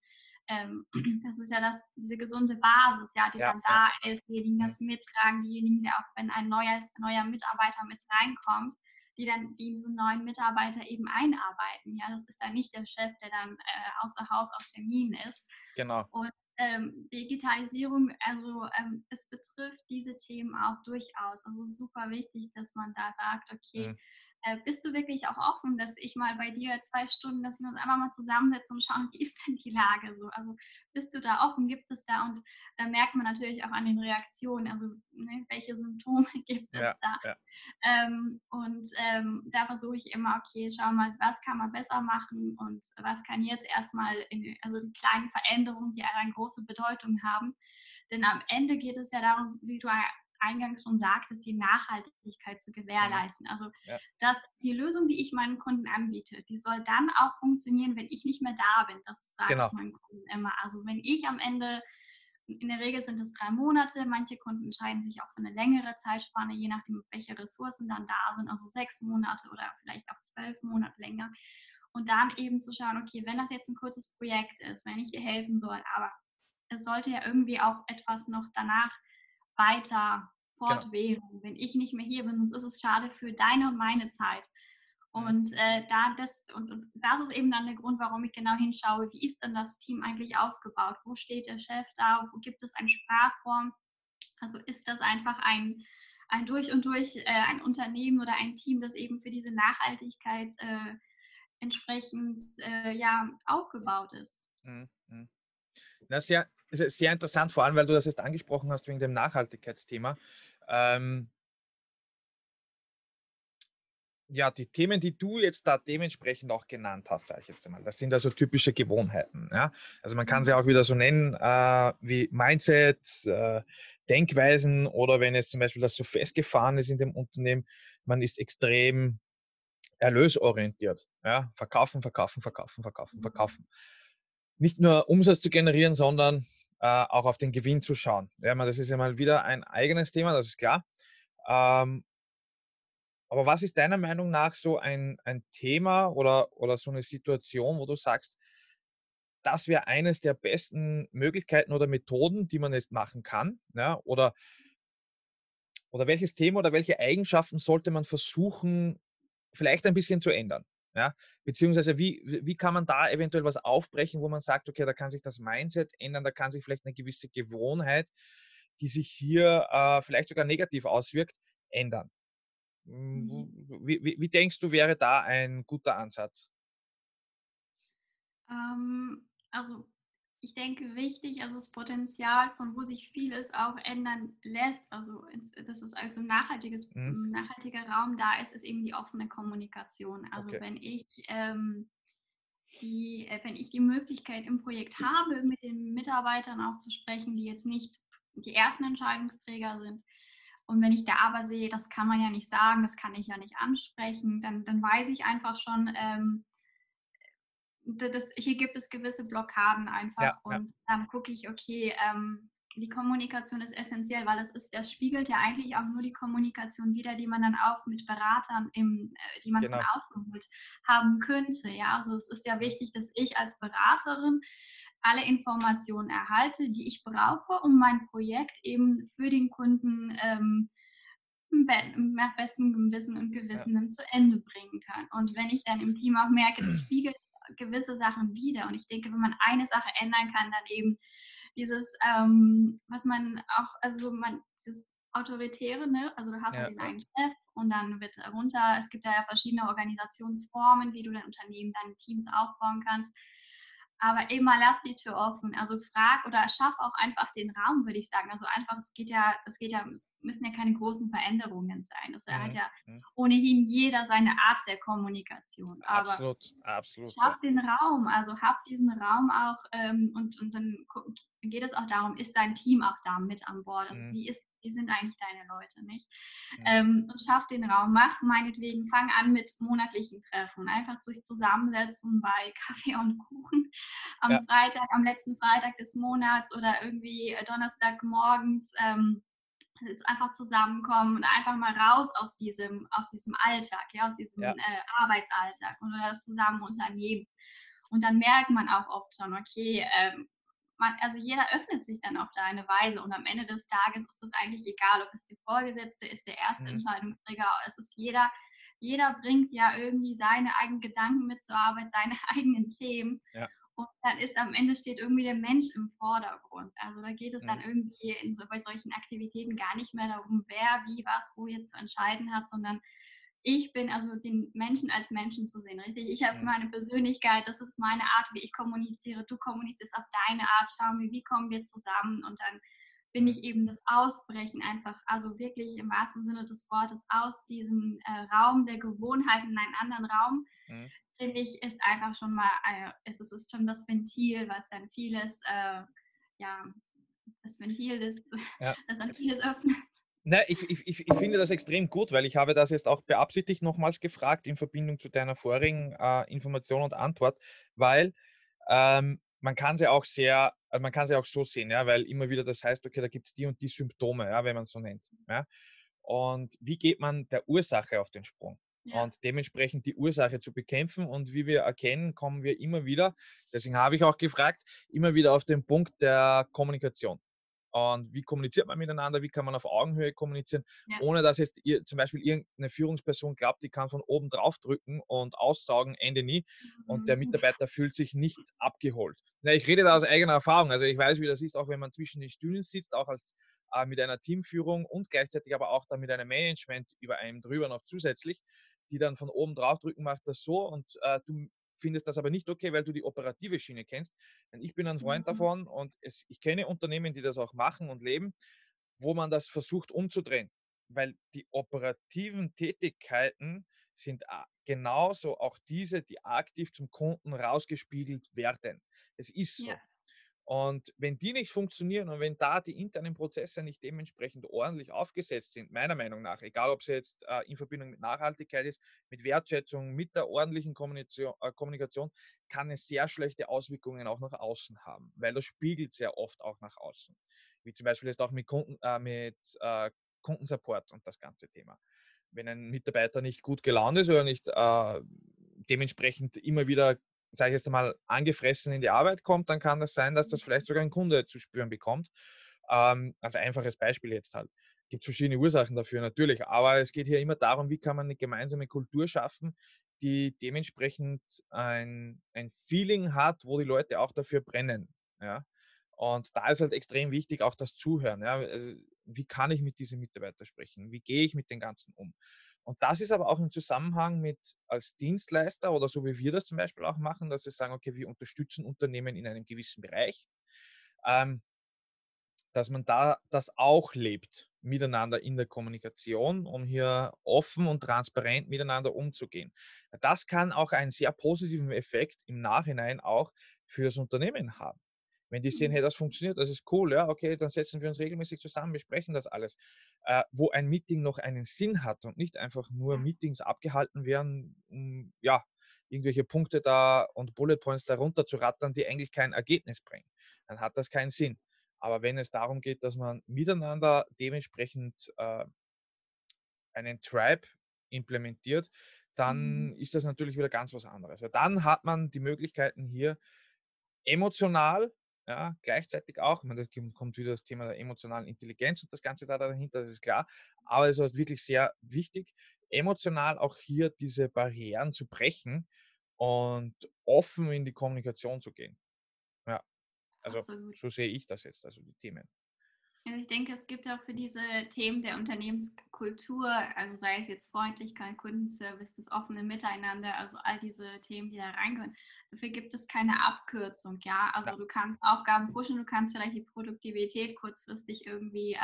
ähm, das ist ja das, diese gesunde Basis, ja, die ja, dann da ja. ist, diejenigen das mittragen, diejenigen, die auch wenn ein neuer, neuer Mitarbeiter mit reinkommt, die dann diesen neuen Mitarbeiter eben einarbeiten. Ja, das ist dann nicht der Chef, der dann äh, außer Haus auf Termin ist. Genau. Und ähm, Digitalisierung, also ähm, es betrifft diese Themen auch durchaus. Also super wichtig, dass man da sagt, okay, mhm äh, bist du wirklich auch offen, dass ich mal bei dir zwei Stunden, dass wir uns einfach mal zusammensetzen und schauen, wie ist denn die Lage so? Also bist du da offen, gibt es da? Und da merkt man natürlich auch an den Reaktionen, also ne, welche Symptome gibt es ja, da? Ja. Ähm, und ähm, da versuche ich immer, okay, schau mal, was kann man besser machen und was kann jetzt erstmal, in, also die kleinen Veränderungen, die eine große Bedeutung haben. Denn am Ende geht es ja darum, wie du eingangs schon sagtest, die Nachhaltigkeit zu gewährleisten. Also, ja. dass die Lösung, die ich meinen Kunden anbiete, die soll dann auch funktionieren, wenn ich nicht mehr da bin. Das sage genau. ich meinen Kunden immer. Also, wenn ich am Ende in der Regel sind es drei Monate. Manche Kunden entscheiden sich auch für eine längere Zeitspanne, je nachdem, welche Ressourcen dann da sind, also sechs Monate oder vielleicht auch zwölf Monate länger. Und dann eben zu schauen, okay, wenn das jetzt ein kurzes Projekt ist, wenn ich dir helfen soll, aber es sollte ja irgendwie auch etwas noch danach weiter genau. fortwähren. Genau. Wenn ich nicht mehr hier bin, ist es schade für deine und meine Zeit. Und, äh, da das, und, und das ist eben dann der Grund, warum ich genau hinschaue, wie ist denn das Team eigentlich aufgebaut? Wo steht der Chef da? Wo gibt es eine Sprachform? Also ist das einfach ein, ein durch und durch äh, ein Unternehmen oder ein Team, das eben für diese Nachhaltigkeit äh, entsprechend äh, ja, aufgebaut ist? Mhm. mhm. Das ist sehr, interessant, vor allem weil du das jetzt angesprochen hast wegen dem Nachhaltigkeitsthema. Ähm, ja, die Themen, die du jetzt da dementsprechend auch genannt hast, sage ich jetzt einmal, das sind also typische Gewohnheiten. Ja? Also man kann sie mhm. auch wieder so nennen äh, wie Mindset, äh, Denkweisen oder wenn es zum Beispiel das so festgefahren ist in dem Unternehmen, man ist extrem erlösorientiert. Ja? Verkaufen, verkaufen, verkaufen, verkaufen, mhm. verkaufen. Nicht nur Umsatz zu generieren, sondern auch auf den Gewinn zu schauen. Ja, das ist ja mal wieder ein eigenes Thema, das ist klar. Ähm, aber was ist deiner Meinung nach so ein, ein Thema oder, oder so eine Situation, wo du sagst, das wäre eines der besten Möglichkeiten oder Methoden, die man jetzt machen kann? Ja? Oder, oder welches Thema oder welche Eigenschaften sollte man versuchen, vielleicht ein bisschen zu ändern? Ja? Beziehungsweise wie, wie kann man da eventuell was aufbrechen, wo man sagt, okay, da kann sich das Mindset ändern, da kann sich vielleicht eine gewisse Gewohnheit, die sich hier äh, vielleicht sogar negativ auswirkt, ändern. Mhm. Wie, wie, wie, denkst du, wäre da ein guter Ansatz? Ähm, also ich denke wichtig, also das Potenzial, von wo sich vieles auch ändern lässt, also dass es also ein nachhaltiges, mhm. nachhaltiger Raum da ist, ist eben die offene Kommunikation. Also okay. wenn ich ähm, die, äh, wenn ich die Möglichkeit im Projekt habe, mit den Mitarbeitern auch zu sprechen, die jetzt nicht die ersten Entscheidungsträger sind, und wenn ich da aber sehe, das kann man ja nicht sagen, das kann ich ja nicht ansprechen, dann, dann weiß ich einfach schon, ähm, das, hier gibt es gewisse Blockaden einfach. Ja, und ja. dann gucke ich, okay, ähm, die Kommunikation ist essentiell, weil es ist, das spiegelt ja eigentlich auch nur die Kommunikation wieder, die man dann auch mit Beratern, im, äh, die man genau. von außen holt, haben könnte. Ja, also es ist ja wichtig, dass ich als Beraterin alle Informationen erhalte, die ich brauche, um mein Projekt eben für den Kunden ähm, nach bestem Gewissen und Gewissen ja. zu Ende bringen kann. Und wenn ich dann im Team auch merke, das spiegelt gewisse Sachen wieder. Und ich denke, wenn man eine Sache ändern kann, dann eben dieses, ähm, was man auch, also man, dieses Autoritäre, ne? also du hast halt ja. den einen Chef und dann wird runter, es gibt ja verschiedene Organisationsformen, wie du dein Unternehmen, deine Teams aufbauen kannst. Aber immer lass die Tür offen. Also frag oder schaff auch einfach den Raum, würde ich sagen. Also einfach, es geht ja, es geht ja, es müssen ja keine großen Veränderungen sein. Das mhm. hat ja mhm. ohnehin jeder seine Art der Kommunikation. Aber absolut, absolut. Schaff ja. den Raum, also hab diesen Raum auch ähm, und, und dann geht es auch darum, ist dein Team auch da mit an Bord? Also mhm. wie ist wie sind eigentlich deine Leute, nicht? Ja. Ähm, und schaff den Raum, mach meinetwegen, fang an mit monatlichen Treffen, einfach sich zusammensetzen bei Kaffee und Kuchen am ja. Freitag, am letzten Freitag des Monats oder irgendwie äh, Donnerstag morgens. Ähm, jetzt einfach zusammenkommen und einfach mal raus aus diesem, aus diesem Alltag, ja, aus diesem ja. Äh, Arbeitsalltag und das zusammen unternehmen. Und dann merkt man auch oft schon, okay, ähm, man, also jeder öffnet sich dann auf deine Weise und am Ende des Tages ist es eigentlich egal, ob es der Vorgesetzte ist, der erste mhm. Entscheidungsträger, es ist jeder, jeder bringt ja irgendwie seine eigenen Gedanken mit zur Arbeit, seine eigenen Themen. Ja. Und dann ist am Ende steht irgendwie der Mensch im Vordergrund. Also da geht es dann mhm. irgendwie in so, bei solchen Aktivitäten gar nicht mehr darum, wer, wie, was, wo jetzt zu entscheiden hat, sondern ich bin, also den Menschen als Menschen zu sehen, richtig? Ich habe meine Persönlichkeit, das ist meine Art, wie ich kommuniziere. Du kommunizierst auf deine Art, schauen wir, wie kommen wir zusammen und dann finde ich eben das Ausbrechen einfach, also wirklich im wahrsten Sinne des Wortes aus diesem äh, Raum der Gewohnheiten in einen anderen Raum, mhm. finde ich, ist einfach schon mal, äh, es ist schon das Ventil, was dann vieles, äh, ja, das Ventil, das, ja. das dann vieles öffnet. Ne, ich, ich, ich finde das extrem gut, weil ich habe das jetzt auch beabsichtigt nochmals gefragt in Verbindung zu deiner vorigen äh, Information und Antwort, weil ähm, man kann sie auch sehr, also man kann sie auch so sehen, ja, weil immer wieder das heißt, okay, da gibt es die und die Symptome, ja, wenn man es so nennt. Ja. Und wie geht man der Ursache auf den Sprung? Ja. Und dementsprechend die Ursache zu bekämpfen. Und wie wir erkennen, kommen wir immer wieder, deswegen habe ich auch gefragt, immer wieder auf den Punkt der Kommunikation. Und wie kommuniziert man miteinander? Wie kann man auf Augenhöhe kommunizieren, ja. ohne dass jetzt ihr, zum Beispiel irgendeine Führungsperson glaubt, die kann von oben drauf drücken und aussaugen, Ende nie. Und der mhm. Mitarbeiter fühlt sich nicht abgeholt. Ja, ich rede da aus eigener Erfahrung. Also ich weiß, wie das ist, auch wenn man zwischen den Stühlen sitzt, auch als äh, mit einer Teamführung und gleichzeitig aber auch dann mit einem Management über einem drüber noch zusätzlich, die dann von oben drauf drücken, macht das so und äh, du findest das aber nicht okay, weil du die operative Schiene kennst. Denn ich bin ein Freund mhm. davon und es, ich kenne Unternehmen, die das auch machen und leben, wo man das versucht umzudrehen. Weil die operativen Tätigkeiten sind genauso auch diese, die aktiv zum Kunden rausgespiegelt werden. Es ist so. Ja. Und wenn die nicht funktionieren und wenn da die internen Prozesse nicht dementsprechend ordentlich aufgesetzt sind, meiner Meinung nach, egal ob es jetzt äh, in Verbindung mit Nachhaltigkeit ist, mit Wertschätzung, mit der ordentlichen Kommunikation, äh, Kommunikation, kann es sehr schlechte Auswirkungen auch nach außen haben, weil das spiegelt sehr oft auch nach außen. Wie zum Beispiel jetzt auch mit, Kunden, äh, mit äh, Kundensupport und das ganze Thema. Wenn ein Mitarbeiter nicht gut gelaunt ist oder nicht äh, dementsprechend immer wieder sage ich jetzt einmal, angefressen in die Arbeit kommt, dann kann das sein, dass das vielleicht sogar ein Kunde zu spüren bekommt. Ähm, als einfaches Beispiel jetzt halt. Gibt verschiedene Ursachen dafür natürlich, aber es geht hier immer darum, wie kann man eine gemeinsame Kultur schaffen, die dementsprechend ein, ein Feeling hat, wo die Leute auch dafür brennen. Ja? Und da ist halt extrem wichtig auch das Zuhören. Ja? Also, wie kann ich mit diesen Mitarbeitern sprechen? Wie gehe ich mit den Ganzen um? Und das ist aber auch im Zusammenhang mit als Dienstleister oder so wie wir das zum Beispiel auch machen, dass wir sagen, okay, wir unterstützen Unternehmen in einem gewissen Bereich, ähm, dass man da das auch lebt, miteinander in der Kommunikation, um hier offen und transparent miteinander umzugehen. Das kann auch einen sehr positiven Effekt im Nachhinein auch für das Unternehmen haben. Wenn die sehen, mhm. hey, das funktioniert, das ist cool, ja, okay, dann setzen wir uns regelmäßig zusammen, besprechen das alles. Äh, wo ein Meeting noch einen Sinn hat und nicht einfach nur Meetings abgehalten werden, um ja, irgendwelche Punkte da und Bullet Points darunter zu rattern, die eigentlich kein Ergebnis bringen. Dann hat das keinen Sinn. Aber wenn es darum geht, dass man miteinander dementsprechend äh, einen Tribe implementiert, dann mhm. ist das natürlich wieder ganz was anderes. Weil dann hat man die Möglichkeiten hier emotional ja, gleichzeitig auch, meine, da kommt wieder das Thema der emotionalen Intelligenz und das Ganze da dahinter, das ist klar. Aber es ist wirklich sehr wichtig, emotional auch hier diese Barrieren zu brechen und offen in die Kommunikation zu gehen. Ja, also Absolut. so sehe ich das jetzt, also die Themen. Also ich denke, es gibt auch für diese Themen der Unternehmenskultur, also sei es jetzt Freundlichkeit, Kundenservice, das offene Miteinander, also all diese Themen, die da reingehören. Dafür gibt es keine Abkürzung, ja. Also ja. du kannst Aufgaben pushen, du kannst vielleicht die Produktivität kurzfristig irgendwie äh,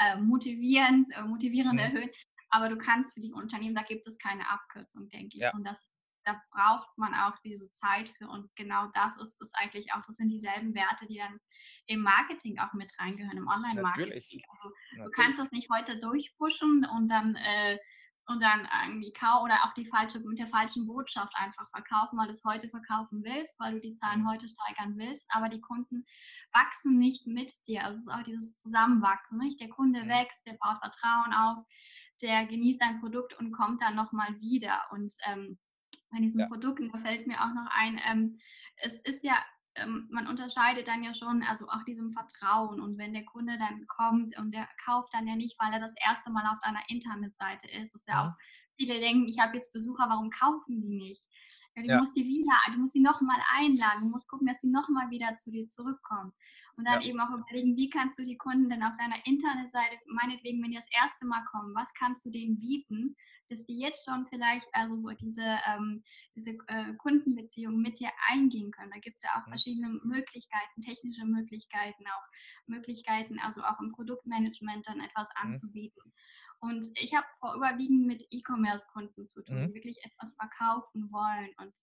äh, motivierend, äh, motivierend mhm. erhöhen, aber du kannst für die Unternehmen, da gibt es keine Abkürzung, denke ich. Ja. Und das da braucht man auch diese Zeit für. Und genau das ist es eigentlich auch. Das sind dieselben Werte, die dann im Marketing auch mit reingehören, im Online-Marketing. Also du kannst das nicht heute durchpushen und dann äh, und dann irgendwie kau oder auch die falsche mit der falschen Botschaft einfach verkaufen, weil du es heute verkaufen willst, weil du die Zahlen mhm. heute steigern willst, aber die Kunden wachsen nicht mit dir. Also es ist auch dieses Zusammenwachsen. Nicht? Der Kunde wächst, der baut Vertrauen auf, der genießt dein Produkt und kommt dann nochmal wieder. Und ähm, bei diesen ja. Produkten, da fällt mir auch noch ein, ähm, es ist ja, ähm, man unterscheidet dann ja schon, also auch diesem Vertrauen. Und wenn der Kunde dann kommt und der kauft dann ja nicht, weil er das erste Mal auf deiner Internetseite ist, das ist ja, ja. auch, viele denken, ich habe jetzt Besucher, warum kaufen die nicht? Ja, du ja. musst die wieder, du musst die nochmal einladen, du musst gucken, dass sie nochmal wieder zu dir zurückkommen. Und dann ja. eben auch überlegen, wie kannst du die Kunden denn auf deiner Internetseite, meinetwegen, wenn die das erste Mal kommen, was kannst du denen bieten, dass die jetzt schon vielleicht also so diese, ähm, diese äh, Kundenbeziehung mit dir eingehen können. Da gibt es ja auch mhm. verschiedene Möglichkeiten, technische Möglichkeiten, auch Möglichkeiten, also auch im Produktmanagement dann etwas mhm. anzubieten. Und ich habe vor überwiegend mit E-Commerce-Kunden zu tun, mhm. die wirklich etwas verkaufen wollen. Und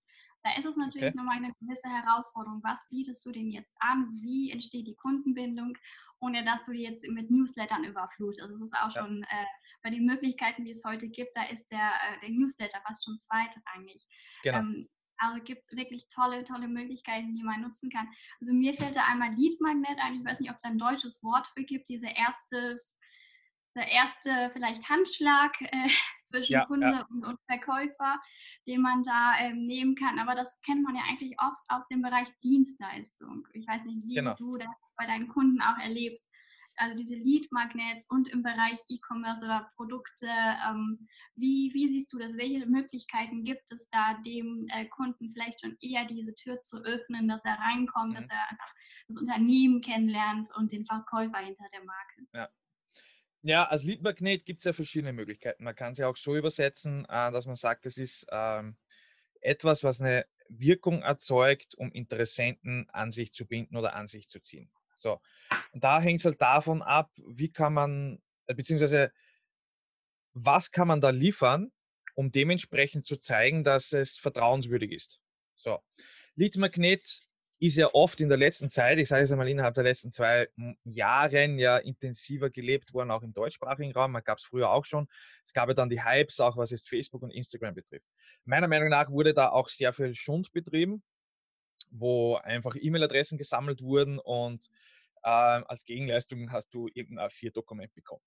da ist es natürlich okay. nochmal eine gewisse Herausforderung. Was bietest du denn jetzt an? Wie entsteht die Kundenbindung, ohne dass du die jetzt mit Newslettern überflutest? Also das ist auch ja. schon äh, bei den Möglichkeiten, die es heute gibt, da ist der, äh, der Newsletter fast schon zweitrangig. Genau. Ähm, also gibt es wirklich tolle, tolle Möglichkeiten, die man nutzen kann. Also mir fällt da einmal Lead Magnet ein. Ich weiß nicht, ob es ein deutsches Wort für gibt. Diese erstes der erste vielleicht Handschlag äh, zwischen ja, Kunde ja. Und, und, Verkäufer, den man da ähm, nehmen kann. Aber das kennt man ja eigentlich oft aus dem Bereich Dienstleistung. Ich weiß nicht, wie genau. du das bei deinen Kunden auch erlebst. also diese Lead-Magnets und im Bereich E-Commerce oder Produkte. Ähm, wie, wie siehst du das? Welche Möglichkeiten gibt es da, dem äh, Kunden vielleicht schon eher diese Tür zu öffnen, dass er reinkommt, mhm. dass er einfach das Unternehmen kennenlernt und den Verkäufer hinter der Marke? Ja. Ja, als Lead-Magnet gibt es ja verschiedene Möglichkeiten. Man kann es ja auch so übersetzen, äh, dass man sagt, es ist ähm, etwas, was eine Wirkung erzeugt, um Interessenten an sich zu binden oder an sich zu ziehen. So. Und da hängt es halt davon ab, wie kann man, äh, beziehungsweise was kann man da liefern, um dementsprechend zu zeigen, dass es vertrauenswürdig ist. So. Lead Magnet ist ja oft in der letzten Zeit, ich sage es einmal innerhalb der letzten zwei Jahren ja intensiver gelebt worden, auch im deutschsprachigen Raum. Man gab es früher auch schon. Es gab ja dann die Hypes, auch was jetzt Facebook und Instagram betrifft. Meiner Meinung nach wurde da auch sehr viel Schund betrieben, wo einfach E-Mail-Adressen gesammelt wurden und äh, als Gegenleistung hast du irgendein A4-Dokument bekommen.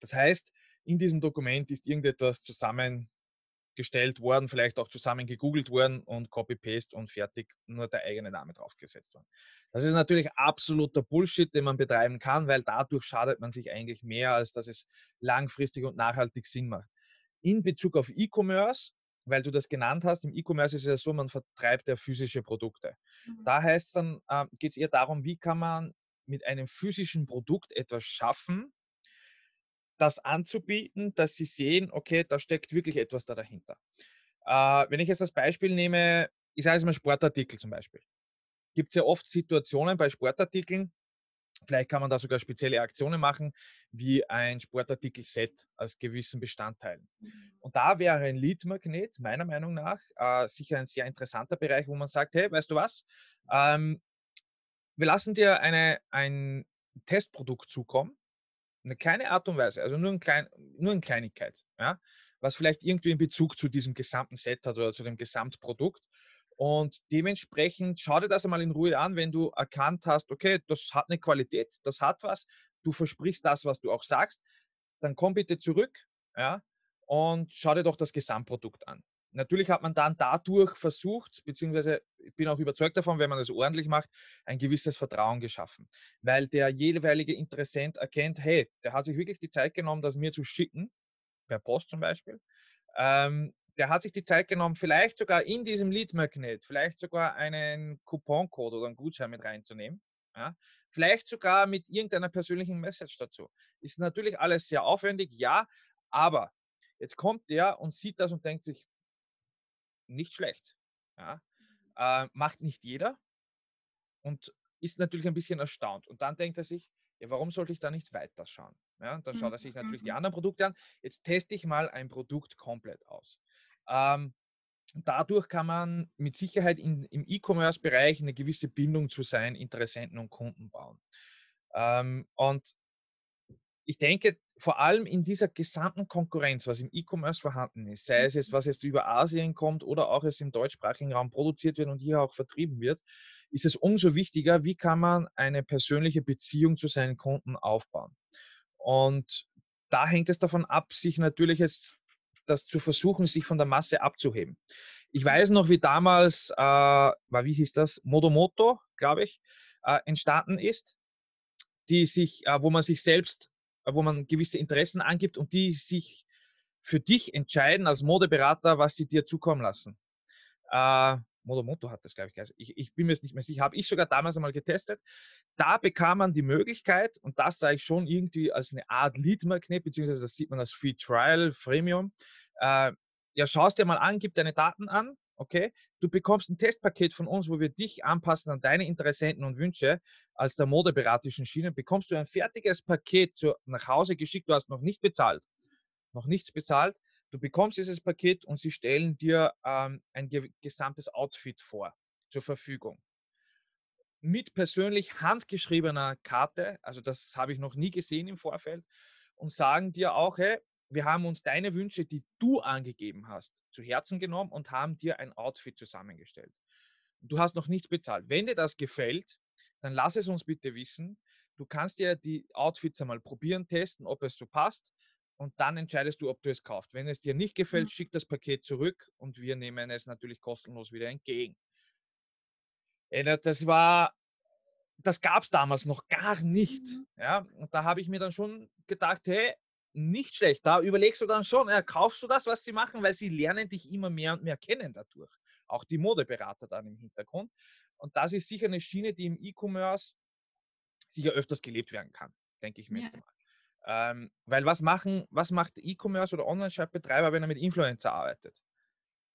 Das heißt, in diesem Dokument ist irgendetwas zusammen gestellt worden, vielleicht auch zusammen gegoogelt worden und Copy-Paste und fertig, nur der eigene Name draufgesetzt worden. Das ist natürlich absoluter Bullshit, den man betreiben kann, weil dadurch schadet man sich eigentlich mehr, als dass es langfristig und nachhaltig Sinn macht. In Bezug auf E-Commerce, weil du das genannt hast, im E-Commerce ist es ja so, man vertreibt ja physische Produkte. Mhm. Da heißt es dann, äh, geht es eher darum, wie kann man mit einem physischen Produkt etwas schaffen, das anzubieten, dass sie sehen, okay, da steckt wirklich etwas da dahinter. Äh, wenn ich jetzt das Beispiel nehme, ich sage es mal Sportartikel zum Beispiel. Gibt es ja oft Situationen bei Sportartikeln, vielleicht kann man da sogar spezielle Aktionen machen, wie ein Sportartikel-Set als gewissen Bestandteilen. Mhm. Und da wäre ein Lead-Magnet meiner Meinung nach äh, sicher ein sehr interessanter Bereich, wo man sagt, hey, weißt du was, ähm, wir lassen dir eine, ein Testprodukt zukommen, eine kleine Art und Weise, also nur, ein klein, nur in Kleinigkeit, ja, was vielleicht irgendwie einen Bezug zu diesem gesamten Set hat oder zu dem Gesamtprodukt. Und dementsprechend schau dir das einmal in Ruhe an, wenn du erkannt hast, okay, das hat eine Qualität, das hat was, du versprichst das, was du auch sagst, dann komm bitte zurück ja, und schau dir doch das Gesamtprodukt an. Natürlich hat man dann dadurch versucht, beziehungsweise ich bin auch überzeugt davon, wenn man das ordentlich macht, ein gewisses Vertrauen geschaffen. Weil der jeweilige Interessent erkennt, hey, der hat sich wirklich die Zeit genommen, das mir zu schicken, per Post zum Beispiel. Ähm, der hat sich die Zeit genommen, vielleicht sogar in diesem Lead-Magnet, vielleicht sogar einen Couponcode oder einen Gutschein mit reinzunehmen. Ja? Vielleicht sogar mit irgendeiner persönlichen Message dazu. Ist natürlich alles sehr aufwendig, ja, aber jetzt kommt der und sieht das und denkt sich, nicht schlecht. Ja. Äh, macht nicht jeder und ist natürlich ein bisschen erstaunt. Und dann denkt er sich, ja, warum sollte ich da nicht weiterschauen? Ja, dann schaut er sich natürlich die mhm. anderen Produkte an. Jetzt teste ich mal ein Produkt komplett aus. Ähm, dadurch kann man mit Sicherheit in, im E-Commerce-Bereich eine gewisse Bindung zu seinen Interessenten und Kunden bauen. Ähm, und ich denke, vor allem in dieser gesamten Konkurrenz, was im E-Commerce vorhanden ist, sei es jetzt, mhm. was jetzt über Asien kommt oder auch es im deutschsprachigen Raum produziert wird und hier auch vertrieben wird, ist es umso wichtiger, wie kann man eine persönliche Beziehung zu seinen Kunden aufbauen. Und da hängt es davon ab, sich natürlich jetzt das zu versuchen, sich von der Masse abzuheben. Ich weiß noch, wie damals, äh, war, wie hieß das, Modomoto, glaube ich, äh, entstanden ist, die sich, äh, wo man sich selbst wo man gewisse Interessen angibt und die sich für dich entscheiden als Modeberater, was sie dir zukommen lassen. Äh, Modomoto hat das, glaube ich, ich, ich bin mir jetzt nicht mehr sicher, habe ich sogar damals einmal getestet. Da bekam man die Möglichkeit, und das sage ich schon irgendwie als eine Art Lead-Magnet, beziehungsweise das sieht man als Free Trial, Freemium. Äh, ja, schaust dir mal an, gib deine Daten an, okay? Du bekommst ein Testpaket von uns, wo wir dich anpassen an deine Interessenten und Wünsche als der modeberatischen Schiene. Bekommst du ein fertiges Paket zu, nach Hause geschickt, du hast noch nicht bezahlt, noch nichts bezahlt. Du bekommst dieses Paket und sie stellen dir ähm, ein ge gesamtes Outfit vor zur Verfügung. Mit persönlich handgeschriebener Karte, also das habe ich noch nie gesehen im Vorfeld, und sagen dir auch, hey, wir haben uns deine Wünsche, die du angegeben hast, zu Herzen genommen und haben dir ein Outfit zusammengestellt. Du hast noch nichts bezahlt. Wenn dir das gefällt, dann lass es uns bitte wissen. Du kannst dir die Outfits einmal probieren, testen, ob es so passt und dann entscheidest du, ob du es kaufst. Wenn es dir nicht gefällt, mhm. schick das Paket zurück und wir nehmen es natürlich kostenlos wieder entgegen. Das war das gab es damals noch gar nicht. Mhm. Ja, und da habe ich mir dann schon gedacht, hey, nicht schlecht. Da überlegst du dann schon, ja, kaufst du das, was sie machen, weil sie lernen dich immer mehr und mehr kennen dadurch. Auch die Modeberater dann im Hintergrund. Und das ist sicher eine Schiene, die im E-Commerce sicher öfters gelebt werden kann, denke ich mir ja. jetzt mal. Ähm, weil was machen, was macht E-Commerce oder Online-Shop-Betreiber, wenn er mit Influencer arbeitet?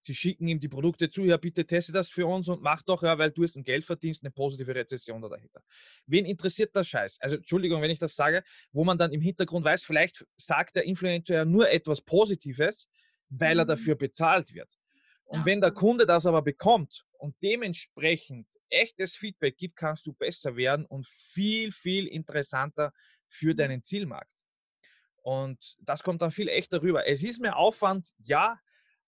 Sie schicken ihm die Produkte zu, ja, bitte teste das für uns und mach doch, ja, weil du jetzt ein Geld verdienst, eine positive Rezession da dahinter. Wen interessiert das Scheiß? Also, Entschuldigung, wenn ich das sage, wo man dann im Hintergrund weiß, vielleicht sagt der Influencer ja nur etwas Positives, weil er mhm. dafür bezahlt wird. Und ja, wenn der Kunde das aber bekommt und dementsprechend echtes Feedback gibt, kannst du besser werden und viel, viel interessanter für mhm. deinen Zielmarkt. Und das kommt dann viel echter rüber. Es ist mehr Aufwand, ja,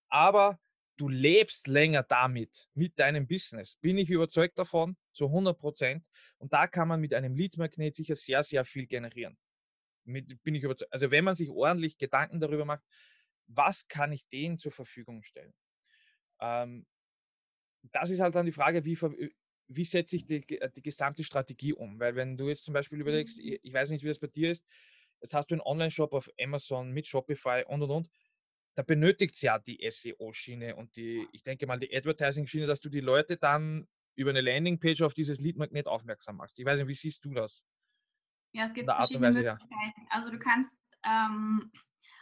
aber du lebst länger damit, mit deinem Business. Bin ich überzeugt davon, zu 100 Prozent. Und da kann man mit einem Lead-Magnet sicher sehr, sehr viel generieren. Mit, bin ich überzeugt. Also wenn man sich ordentlich Gedanken darüber macht, was kann ich denen zur Verfügung stellen? Ähm, das ist halt dann die Frage, wie, wie setze ich die, die gesamte Strategie um? Weil wenn du jetzt zum Beispiel überlegst, mhm. ich weiß nicht, wie das bei dir ist, jetzt hast du einen Online-Shop auf Amazon mit Shopify und und und, da benötigt es ja die SEO-Schiene und die, ich denke mal, die Advertising-Schiene, dass du die Leute dann über eine Landingpage auf dieses Lead-Magnet aufmerksam machst. Ich weiß nicht, wie siehst du das? Ja, es gibt verschiedene Weise, Möglichkeiten. Ja. Also du kannst ähm,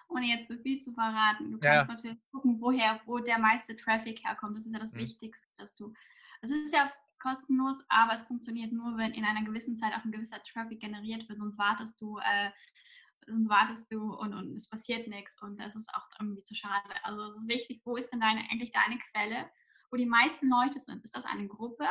ohne jetzt zu viel zu verraten. Du kannst ja. natürlich gucken, woher, wo der meiste Traffic herkommt. Das ist ja das mhm. Wichtigste, dass du. Es ist ja kostenlos, aber es funktioniert nur, wenn in einer gewissen Zeit auch ein gewisser Traffic generiert wird. Sonst wartest du, äh, sonst wartest du und, und es passiert nichts und das ist auch irgendwie zu schade. Also es ist wichtig, wo ist denn deine, eigentlich deine Quelle, wo die meisten Leute sind? Ist das eine Gruppe?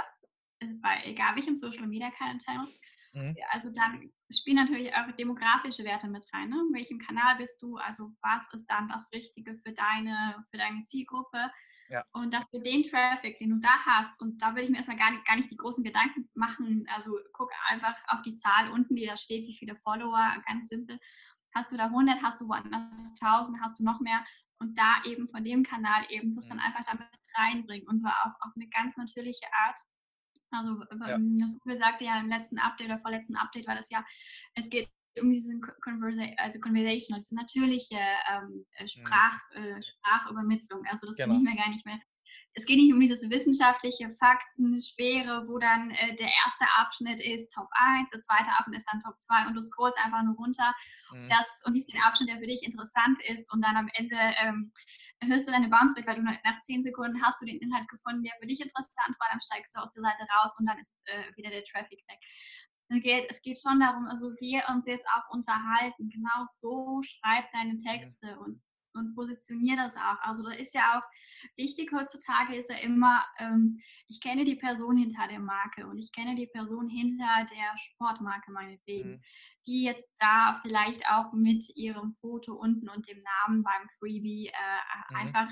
Bei egal welchem Social Media Channel, Mhm. Also dann spielen natürlich auch demografische Werte mit rein. Ne? In welchem Kanal bist du? Also was ist dann das Richtige für deine, für deine Zielgruppe? Ja. Und dass du den Traffic, den du da hast, und da würde ich mir erstmal gar nicht, gar nicht die großen Gedanken machen. Also guck einfach auf die Zahl unten, die da steht, wie viele Follower, ganz simpel. Hast du da 100, hast du woanders 1000, hast du noch mehr? Und da eben von dem Kanal eben das dann mhm. einfach damit reinbringen. Und zwar auch auf eine ganz natürliche Art. Also ja. Ähm, das Google sagte ja im letzten Update oder vorletzten Update war das ja, es geht um diese Conversa also Conversation, also natürliche ähm, äh, mhm. Sprach, äh, Sprachübermittlung. Also das genau. mir gar nicht mehr. Es geht nicht um dieses wissenschaftliche Fakten, schwere, wo dann äh, der erste Abschnitt ist Top 1, der zweite Abschnitt ist dann Top 2 und du scrollst einfach nur runter mhm. das, und liest den Abschnitt, der für dich interessant ist und dann am Ende ähm, hörst du deine Bounce Rate, weil du nach 10 Sekunden hast du den Inhalt gefunden, der für dich interessant war, dann steigst du aus der Seite raus und dann ist äh, wieder der Traffic weg. Es geht schon darum, also wir uns jetzt auch unterhalten. Genau so schreib deine Texte und, und positionier das auch. Also da ist ja auch wichtig heutzutage ist ja immer, ähm, ich kenne die Person hinter der Marke und ich kenne die Person hinter der Sportmarke meinetwegen. Mhm die jetzt da vielleicht auch mit ihrem Foto unten und dem Namen beim Freebie äh, mhm. einfach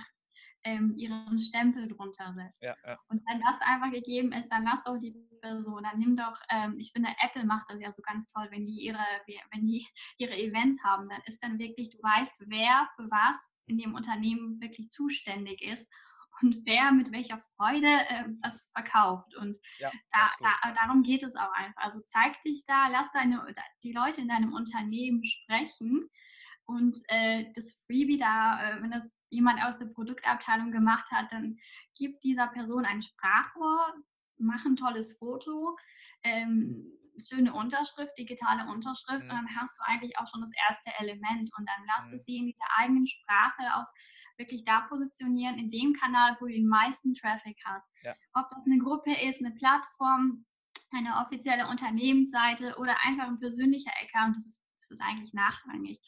ähm, ihren Stempel drunter setzt. Ja, ja. Und wenn das einfach gegeben ist, dann lass doch die Person, dann nimm doch, ähm, ich finde, Apple macht das ja so ganz toll, wenn die ihre, wenn die ihre Events haben, dann ist dann wirklich, du weißt, wer für was in dem Unternehmen wirklich zuständig ist und wer mit welcher Freude äh, das verkauft. Und ja, da, da, darum geht es auch einfach. Also zeig dich da, lass deine, die Leute in deinem Unternehmen sprechen. Und äh, das Freebie da, äh, wenn das jemand aus der Produktabteilung gemacht hat, dann gib dieser Person ein Sprachrohr, mach ein tolles Foto, ähm, schöne Unterschrift, digitale Unterschrift, mhm. und dann hast du eigentlich auch schon das erste Element. Und dann lass mhm. es sie in dieser eigenen Sprache auch wirklich da positionieren, in dem Kanal, wo du den meisten Traffic hast. Ja. Ob das eine Gruppe ist, eine Plattform, eine offizielle Unternehmensseite oder einfach ein persönlicher Account, das ist, das ist eigentlich nachrangig.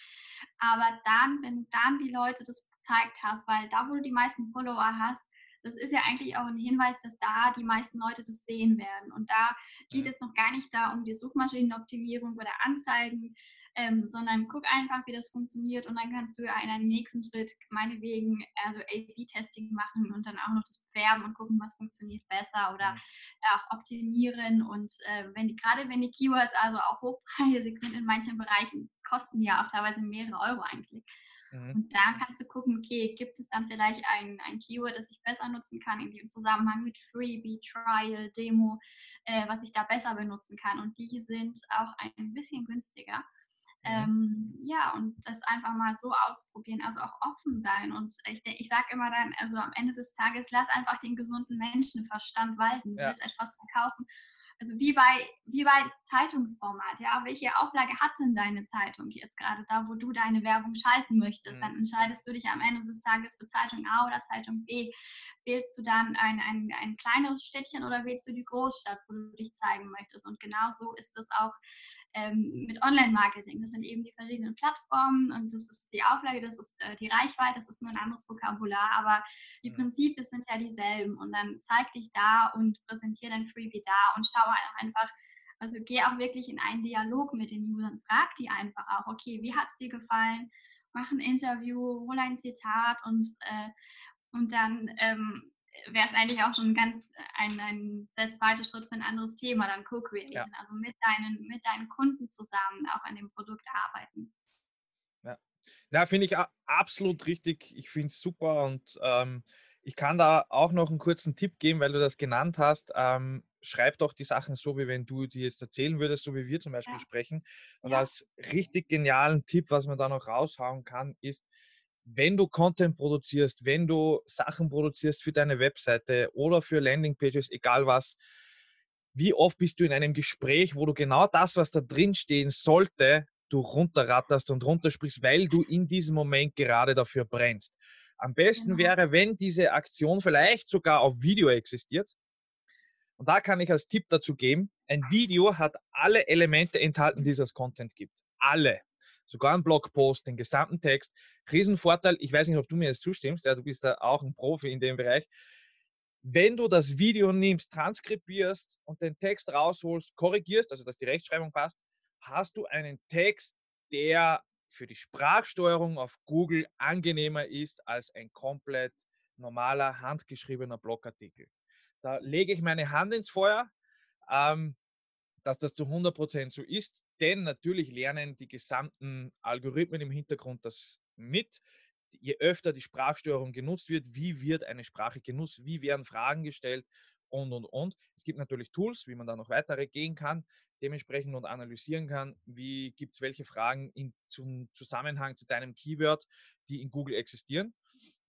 Aber dann, wenn du dann die Leute das gezeigt hast, weil da, wo du die meisten Follower hast, das ist ja eigentlich auch ein Hinweis, dass da die meisten Leute das sehen werden. Und da geht es noch gar nicht da um die Suchmaschinenoptimierung oder Anzeigen, ähm, sondern guck einfach, wie das funktioniert und dann kannst du ja in einem nächsten Schritt meinetwegen also A-B-Testing machen und dann auch noch das bewerben und gucken, was funktioniert besser oder mhm. auch optimieren und äh, wenn die, gerade wenn die Keywords also auch hochpreisig sind in manchen Bereichen, kosten die ja auch teilweise mehrere Euro eigentlich. Mhm. Und da kannst du gucken, okay, gibt es dann vielleicht ein, ein Keyword, das ich besser nutzen kann in dem Zusammenhang mit Freebie, Trial, Demo, äh, was ich da besser benutzen kann. Und die sind auch ein bisschen günstiger. Mhm. Ähm, ja, und das einfach mal so ausprobieren, also auch offen sein. Und ich, ich sage immer dann, also am Ende des Tages, lass einfach den gesunden Menschenverstand walten. Du ja. willst etwas verkaufen also wie bei, wie bei Zeitungsformat, ja, welche Auflage hat denn deine Zeitung jetzt gerade da, wo du deine Werbung schalten möchtest? Mhm. Dann entscheidest du dich am Ende des Tages für Zeitung A oder Zeitung B. Wählst du dann ein, ein, ein kleineres Städtchen oder wählst du die Großstadt, wo du dich zeigen möchtest? Und genau so ist es auch ähm, mit Online-Marketing. Das sind eben die verschiedenen Plattformen und das ist die Auflage, das ist äh, die Reichweite, das ist nur ein anderes Vokabular, aber die mhm. Prinzipien sind ja dieselben. Und dann zeig dich da und präsentiere dein Freebie da und schau einfach, also geh auch wirklich in einen Dialog mit den Usern, frag die einfach auch, okay, wie hat es dir gefallen? Mach ein Interview, hol ein Zitat und, äh, und dann ähm, wäre es eigentlich auch schon ganz ein, ein sehr zweiter Schritt für ein anderes Thema, dann Co-Creation. Ja. Also mit deinen, mit deinen Kunden zusammen auch an dem Produkt arbeiten. Ja, ja finde ich absolut richtig. Ich finde es super und ähm, ich kann da auch noch einen kurzen Tipp geben, weil du das genannt hast. Ähm, schreib doch die Sachen so, wie wenn du die jetzt erzählen würdest, so wie wir zum Beispiel ja. sprechen. Und ja. als richtig genialen Tipp, was man da noch raushauen kann, ist, wenn du Content produzierst, wenn du Sachen produzierst für deine Webseite oder für Landingpages, egal was, wie oft bist du in einem Gespräch, wo du genau das, was da drin stehen sollte, du runterratterst und runtersprichst, weil du in diesem Moment gerade dafür brennst. Am besten genau. wäre, wenn diese Aktion vielleicht sogar auf Video existiert. Und da kann ich als Tipp dazu geben, ein Video hat alle Elemente enthalten, die es als Content gibt. Alle sogar ein Blogpost, den gesamten Text. Riesenvorteil, ich weiß nicht, ob du mir jetzt zustimmst, ja, du bist da auch ein Profi in dem Bereich. Wenn du das Video nimmst, transkribierst und den Text rausholst, korrigierst, also dass die Rechtschreibung passt, hast du einen Text, der für die Sprachsteuerung auf Google angenehmer ist als ein komplett normaler handgeschriebener Blogartikel. Da lege ich meine Hand ins Feuer, ähm, dass das zu 100% so ist denn natürlich lernen die gesamten Algorithmen im Hintergrund das mit. Je öfter die Sprachsteuerung genutzt wird, wie wird eine Sprache genutzt, wie werden Fragen gestellt und, und, und. Es gibt natürlich Tools, wie man da noch weitere gehen kann, dementsprechend und analysieren kann, wie gibt es welche Fragen in, zum Zusammenhang zu deinem Keyword, die in Google existieren.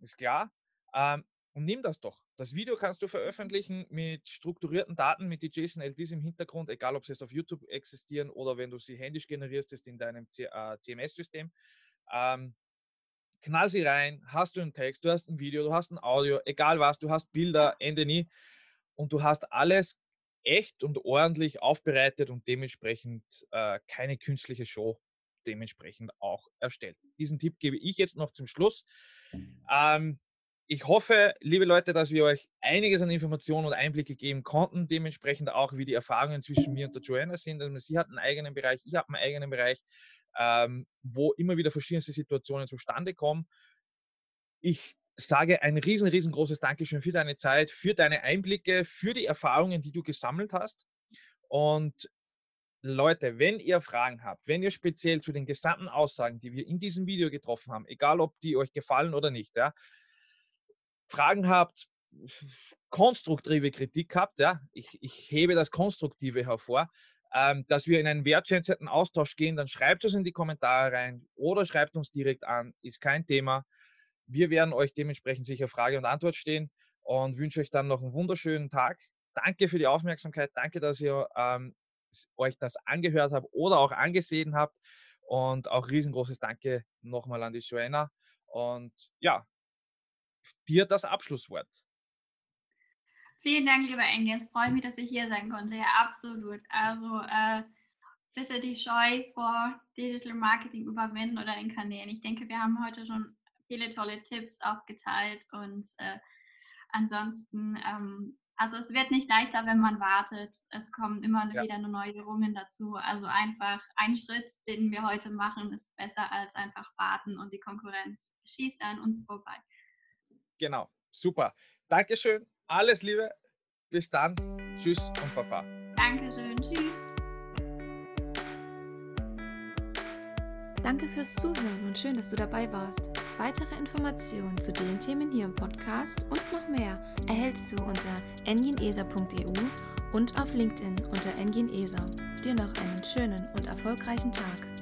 Ist klar. Ähm, und nimm das doch. Das Video kannst du veröffentlichen mit strukturierten Daten, mit die JSON-LDs im Hintergrund, egal ob sie jetzt auf YouTube existieren oder wenn du sie händisch generierst, ist in deinem CMS-System. Ähm, knall sie rein, hast du einen Text, du hast ein Video, du hast ein Audio, egal was, du hast Bilder, Ende nie. Und du hast alles echt und ordentlich aufbereitet und dementsprechend äh, keine künstliche Show dementsprechend auch erstellt. Diesen Tipp gebe ich jetzt noch zum Schluss. Ähm, ich hoffe, liebe Leute, dass wir euch einiges an Informationen und Einblicke geben konnten, dementsprechend auch, wie die Erfahrungen zwischen mir und der Joanna sind. Also sie hat einen eigenen Bereich, ich habe einen eigenen Bereich, ähm, wo immer wieder verschiedenste Situationen zustande kommen. Ich sage ein riesen, riesengroßes Dankeschön für deine Zeit, für deine Einblicke, für die Erfahrungen, die du gesammelt hast. Und Leute, wenn ihr Fragen habt, wenn ihr speziell zu den gesamten Aussagen, die wir in diesem Video getroffen haben, egal ob die euch gefallen oder nicht, ja, Fragen habt, konstruktive Kritik habt, ja, ich, ich hebe das Konstruktive hervor, ähm, dass wir in einen wertschätzenden Austausch gehen, dann schreibt es in die Kommentare rein oder schreibt uns direkt an, ist kein Thema. Wir werden euch dementsprechend sicher Frage und Antwort stehen und wünsche euch dann noch einen wunderschönen Tag. Danke für die Aufmerksamkeit, danke, dass ihr ähm, euch das angehört habt oder auch angesehen habt und auch riesengroßes Danke nochmal an die Joanna. Und ja, dir das Abschlusswort. Vielen Dank, lieber Engel. Es freut mich, dass ich hier sein konnte. Ja, absolut. Also äh, bitte die Scheu vor Digital Marketing überwinden oder den Kanälen. Ich denke, wir haben heute schon viele tolle Tipps auch geteilt und äh, ansonsten, ähm, also es wird nicht leichter, wenn man wartet. Es kommen immer ja. wieder Neuerungen dazu. Also einfach ein Schritt, den wir heute machen, ist besser als einfach warten und die Konkurrenz schießt an uns vorbei. Genau, super. Dankeschön, alles Liebe, bis dann, tschüss und Papa. Dankeschön, tschüss. Danke fürs Zuhören und schön, dass du dabei warst. Weitere Informationen zu den Themen hier im Podcast und noch mehr erhältst du unter enginesa.eu und auf LinkedIn unter Engin Esau. Dir noch einen schönen und erfolgreichen Tag.